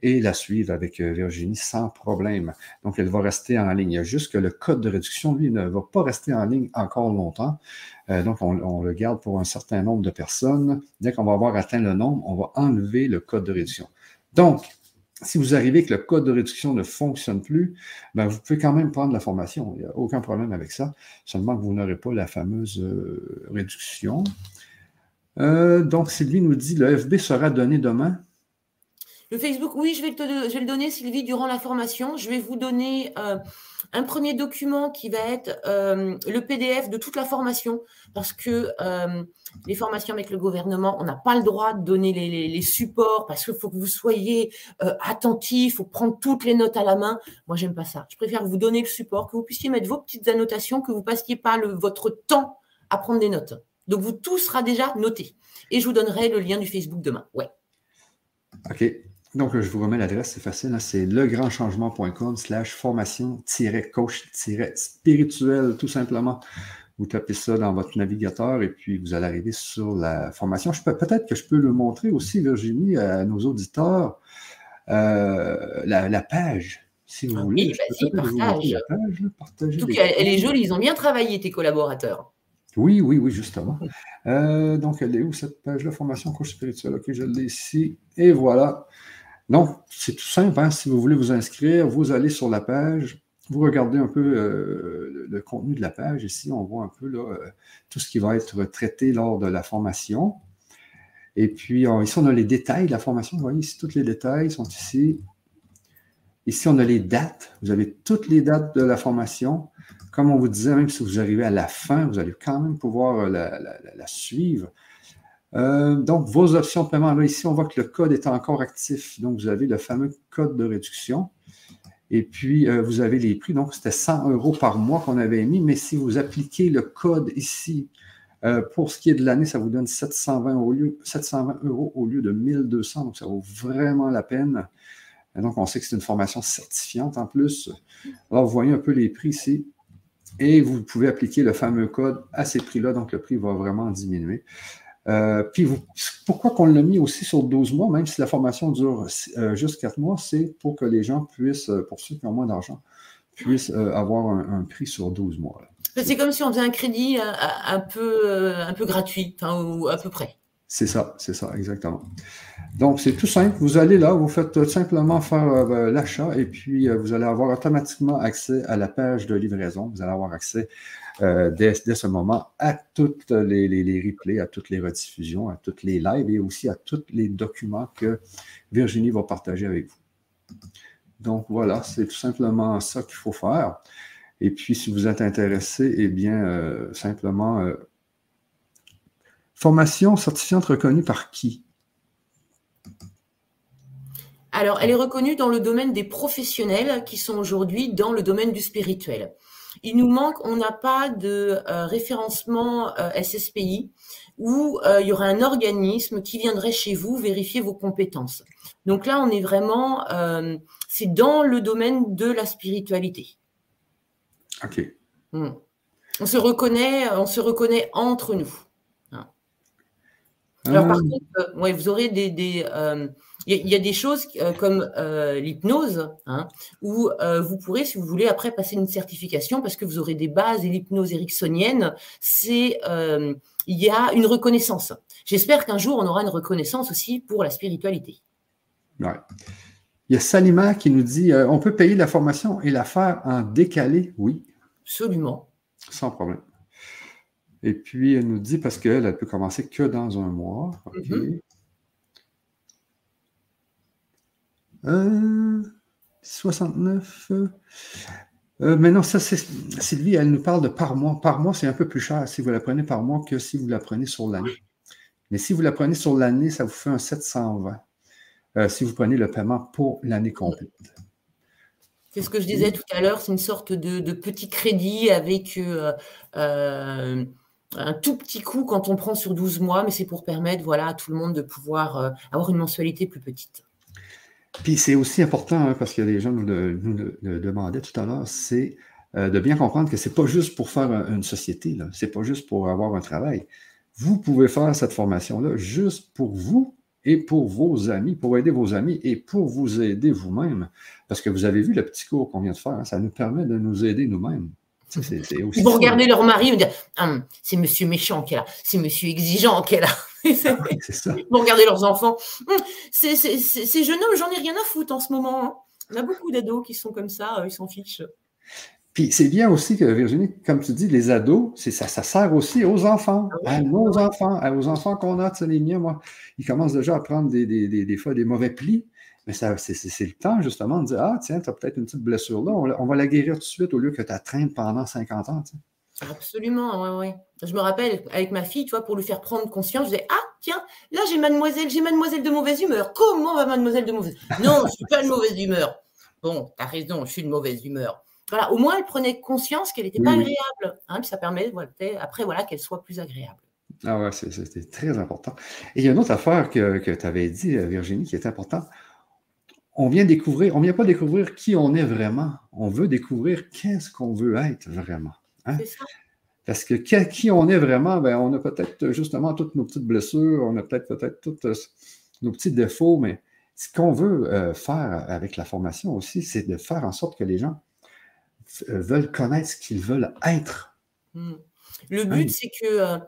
et la suivre avec euh, Virginie sans problème. Donc, elle va rester en ligne. Il y a juste que le code de réduction, lui, ne va pas rester en ligne encore longtemps. Euh, donc, on, le garde pour un certain nombre de personnes. Dès qu'on va avoir atteint le nombre, on va enlever le code de réduction. Donc, si vous arrivez que le code de réduction ne fonctionne plus, ben vous pouvez quand même prendre la formation. Il n'y a aucun problème avec ça. Seulement que vous n'aurez pas la fameuse euh, réduction. Euh, donc, Sylvie nous dit le FB sera donné demain. Le Facebook, oui, je vais, le donner, Sylvie, durant la formation. Je vais vous donner euh, un premier document qui va être le PDF de toute la formation, parce que les formations avec le gouvernement, on n'a pas le droit de donner les, supports parce qu'il faut que vous soyez euh, attentif, il faut prendre toutes les notes à la main. Moi, j'aime pas ça. Je préfère vous donner le support, que vous puissiez mettre vos petites annotations, que vous passiez pas votre temps à prendre des notes. Donc, vous tout sera déjà noté. Et je vous donnerai le lien du Facebook demain. Ouais. OK. Donc, je vous remets l'adresse, c'est facile. Hein. c'est legrandchangement.com slash formation-coach-spirituel, tout simplement. Vous tapez ça dans votre navigateur et puis vous allez arriver sur la formation. Peut-être que je peux le montrer aussi, Virginie, à nos auditeurs, euh, la, page, si vous ah voulez. Oui, partage. La page, elle est jolie, ils ont bien travaillé, tes collaborateurs. Oui, oui, oui, justement. Euh, donc, elle est où cette page-là? Formation coach spirituel? OK, je l'ai ici. Et voilà. Donc, c'est tout simple. Hein. Si vous voulez vous inscrire, vous allez sur la page vous regardez un peu euh, le, contenu de la page. Ici, on voit un peu euh, tout ce qui va être traité lors de la formation. Et puis, ici, on a les détails de la formation. Vous voyez ici, tous les détails sont ici. Ici, on a les dates. Vous avez toutes les dates de la formation. Comme on vous disait, même si vous arrivez à la fin, vous allez quand même pouvoir euh, la, suivre. Donc, vos options de paiement, là, ici, on voit que le code est encore actif. Donc, vous avez le fameux code de réduction. Et puis, euh, vous avez les prix. Donc, c'était 100 euros par mois qu'on avait mis. Mais si vous appliquez le code ici, euh, pour ce qui est de l'année, ça vous donne 720, au lieu, 720 euros au lieu de 1200. Donc, ça vaut vraiment la peine. donc, on sait que c'est une formation certifiante en plus. Alors, vous voyez un peu les prix ici. Et vous pouvez appliquer le fameux code à ces prix-là. Donc, le prix va vraiment diminuer. Euh, puis pourquoi qu'on l'a mis aussi sur 12 mois, même si la formation dure euh, juste 4 mois, c'est pour que les gens puissent, euh, pour ceux qui ont moins d'argent, puissent avoir un, prix sur 12 mois. C'est comme si on faisait un crédit un, peu, un peu gratuit, ou à peu près. C'est ça, c'est ça, exactement. Donc, c'est tout simple. Vous allez là, vous faites simplement faire l'achat et puis vous allez avoir automatiquement accès à la page de livraison. Vous allez avoir accès euh, dès, ce moment à toutes les, replays, à toutes les rediffusions, à toutes les lives et aussi à tous les documents que Virginie va partager avec vous. Donc voilà, c'est tout simplement ça qu'il faut faire. Et puis, si vous êtes intéressé, eh bien, euh, simplement, euh, formation certifiante reconnue par qui? Alors, elle est reconnue dans le domaine des professionnels qui sont aujourd'hui dans le domaine du spirituel. Il nous manque, on n'a pas de euh, référencement SSPI où il y aurait un organisme qui viendrait chez vous vérifier vos compétences. Donc là, on est vraiment, c'est dans le domaine de la spiritualité. OK. Hmm. On se reconnaît, on se reconnaît entre nous. Alors par ah. contre, euh, vous aurez des, il euh, y, a des choses euh, comme l'hypnose, hein, où vous pourrez, si vous voulez, après passer une certification parce que vous aurez des bases et l'hypnose ericksonienne, c'est il y a une reconnaissance. J'espère qu'un jour on aura une reconnaissance aussi pour la spiritualité. Ouais. Il y a Salima qui nous dit euh, on peut payer la formation et la faire en décalé Oui. Absolument. Sans problème. Et puis, elle nous dit parce qu'elle, elle peut commencer que dans un mois. OK? 69. Mm-hmm. Euh, euh, mais non, ça, c'est Sylvie, elle nous parle de par mois. Par mois, c'est un peu plus cher si vous la prenez par mois que si vous la prenez sur l'année. Mais si vous la prenez sur l'année, ça vous fait un 720. Euh, si vous prenez le paiement pour l'année complète. C'est ce que je disais tout à l'heure, c'est une sorte de, petit crédit avec euh, un tout petit coût quand on prend sur 12 mois, mais c'est pour permettre voilà, à tout le monde de pouvoir avoir une mensualité plus petite. Puis c'est aussi important, hein, parce que les gens nous le, demandaient tout à l'heure, c'est de bien comprendre que ce n'est pas juste pour faire une société, ce n'est pas juste pour avoir un travail. Vous pouvez faire cette formation-là juste pour vous et pour vos amis, pour aider vos amis et pour vous aider vous-même. Parce que vous avez vu le petit cours qu'on vient de faire, hein, ça nous permet de nous aider nous-mêmes. Ils vont regarder leur mari et dire hum, c'est monsieur méchant qui est là, c'est monsieur exigeant qui est là. c'est ça. Ils vont regarder leurs enfants. Hum, c'est ces jeunes hommes, j'en ai rien à foutre en ce moment. Hein. On a beaucoup d'ados qui sont comme ça, euh, ils s'en fichent. Puis c'est bien aussi que, Virginie, comme tu dis, les ados, ça, ça sert aussi aux enfants, ah à nos enfants, aux enfants qu'on a, tu sais, les miens, moi, ils commencent déjà à prendre des, des, des, fois des mauvais plis. Mais c'est le temps, justement, de dire Ah, tiens, tu as peut-être une petite blessure là, on, va la guérir tout de suite au lieu que tu la traînes pendant 50 ans. Absolument, oui, oui. Je me rappelle avec ma fille, tu vois, pour lui faire prendre conscience, je disais Ah, tiens, là j'ai mademoiselle, j'ai mademoiselle de mauvaise humeur. Comment va mademoiselle de mauvaise humeur? Non, je ne suis pas de mauvaise humeur. Bon, tu as raison, je suis de mauvaise humeur voilà, au moins elle prenait conscience qu'elle n'était pas agréable. Hein, puis ça permet après voilà, qu'elle soit plus agréable. Ah ouais, c'était très important. Et il y a une autre affaire que, tu avais dit, euh, Virginie, qui est importante. On vient découvrir, on ne vient pas découvrir qui on est vraiment. On veut découvrir qu'est-ce qu'on veut être vraiment. Hein? Ça. Parce que qui on est vraiment, ben, on a peut-être justement toutes nos petites blessures, on a peut-être peut-être tous euh, nos petits défauts, mais ce qu'on veut euh, faire avec la formation aussi, c'est de faire en sorte que les gens euh, veulent connaître ce qu'ils veulent être. Hmm. Le but, c'est que euh,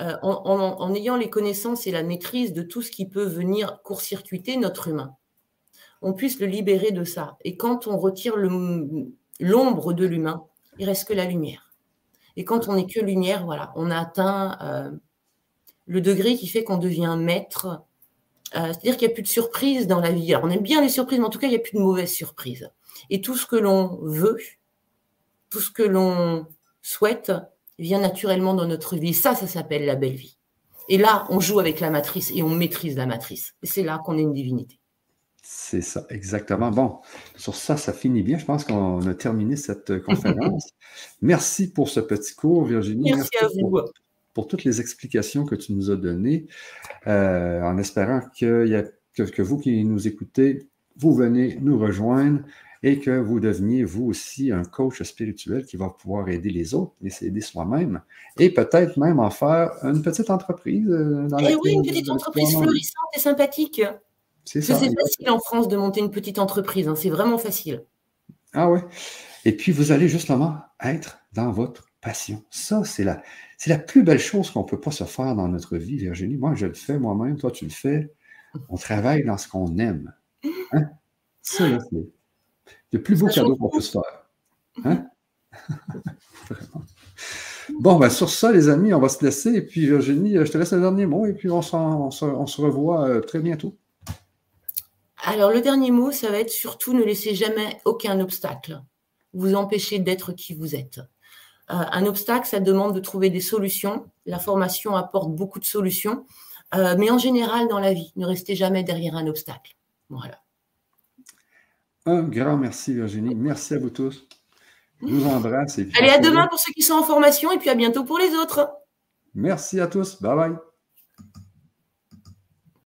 euh, en, ayant les connaissances et la maîtrise de tout ce qui peut venir court-circuiter notre humain, on puisse le libérer de ça. Et quand on retire l'ombre de l'humain, il reste que la lumière. Et quand on n'est que lumière, voilà, on a atteint le degré qui fait qu'on devient maître. C'est-à-dire qu'il n'y a plus de surprises dans la vie. Alors, on aime bien les surprises, mais en tout cas, il n'y a plus de mauvaises surprises. Et tout ce que l'on veut, tout ce que l'on souhaite vient naturellement dans notre vie. Ça, ça s'appelle la belle vie. Et là, on joue avec la matrice et on maîtrise la matrice. Et c'est là qu'on est une divinité. C'est ça, exactement. Bon, sur ça, ça finit bien. Je pense qu'on a terminé cette conférence. Merci pour ce petit cours, Virginie. Merci, à vous. Pour, toutes les explications que tu nous as données, euh, en espérant que, que vous qui nous écoutez, vous venez nous rejoindre et que vous deveniez vous aussi un coach spirituel qui va pouvoir aider les autres et s'aider soi-même et peut-être même en faire une petite entreprise. Euh, dans et eh oui, une petite entreprise florissante et sympathique. C'est facile en France de monter une petite entreprise, hein, c'est vraiment facile. Ah oui. Et puis vous allez justement être dans votre passion. Ça, c'est la, c'est la plus belle chose qu'on ne peut pas se faire dans notre vie, Virginie. Moi, je le fais moi-même, toi, tu le fais. On travaille dans ce qu'on aime. Hein? Ça, c'est le plus beau cadeau qu'on peut se faire. Hein? Bon, ben, sur ça, les amis, on va se laisser. Et puis, Virginie, je te laisse le dernier mot et puis on, on, se, on se, revoit euh, très bientôt. Alors, le dernier mot, ça va être surtout ne laissez jamais aucun obstacle vous empêcher d'être qui vous êtes. Euh, un obstacle, ça demande de trouver des solutions. La formation apporte beaucoup de solutions. Euh, mais en général, dans la vie, ne restez jamais derrière un obstacle. Voilà. Un grand merci, Virginie. Merci à vous tous. Je vous embrasse. Allez, à demain pour ceux qui sont en formation et puis à bientôt pour les autres. Merci à tous. Bye bye.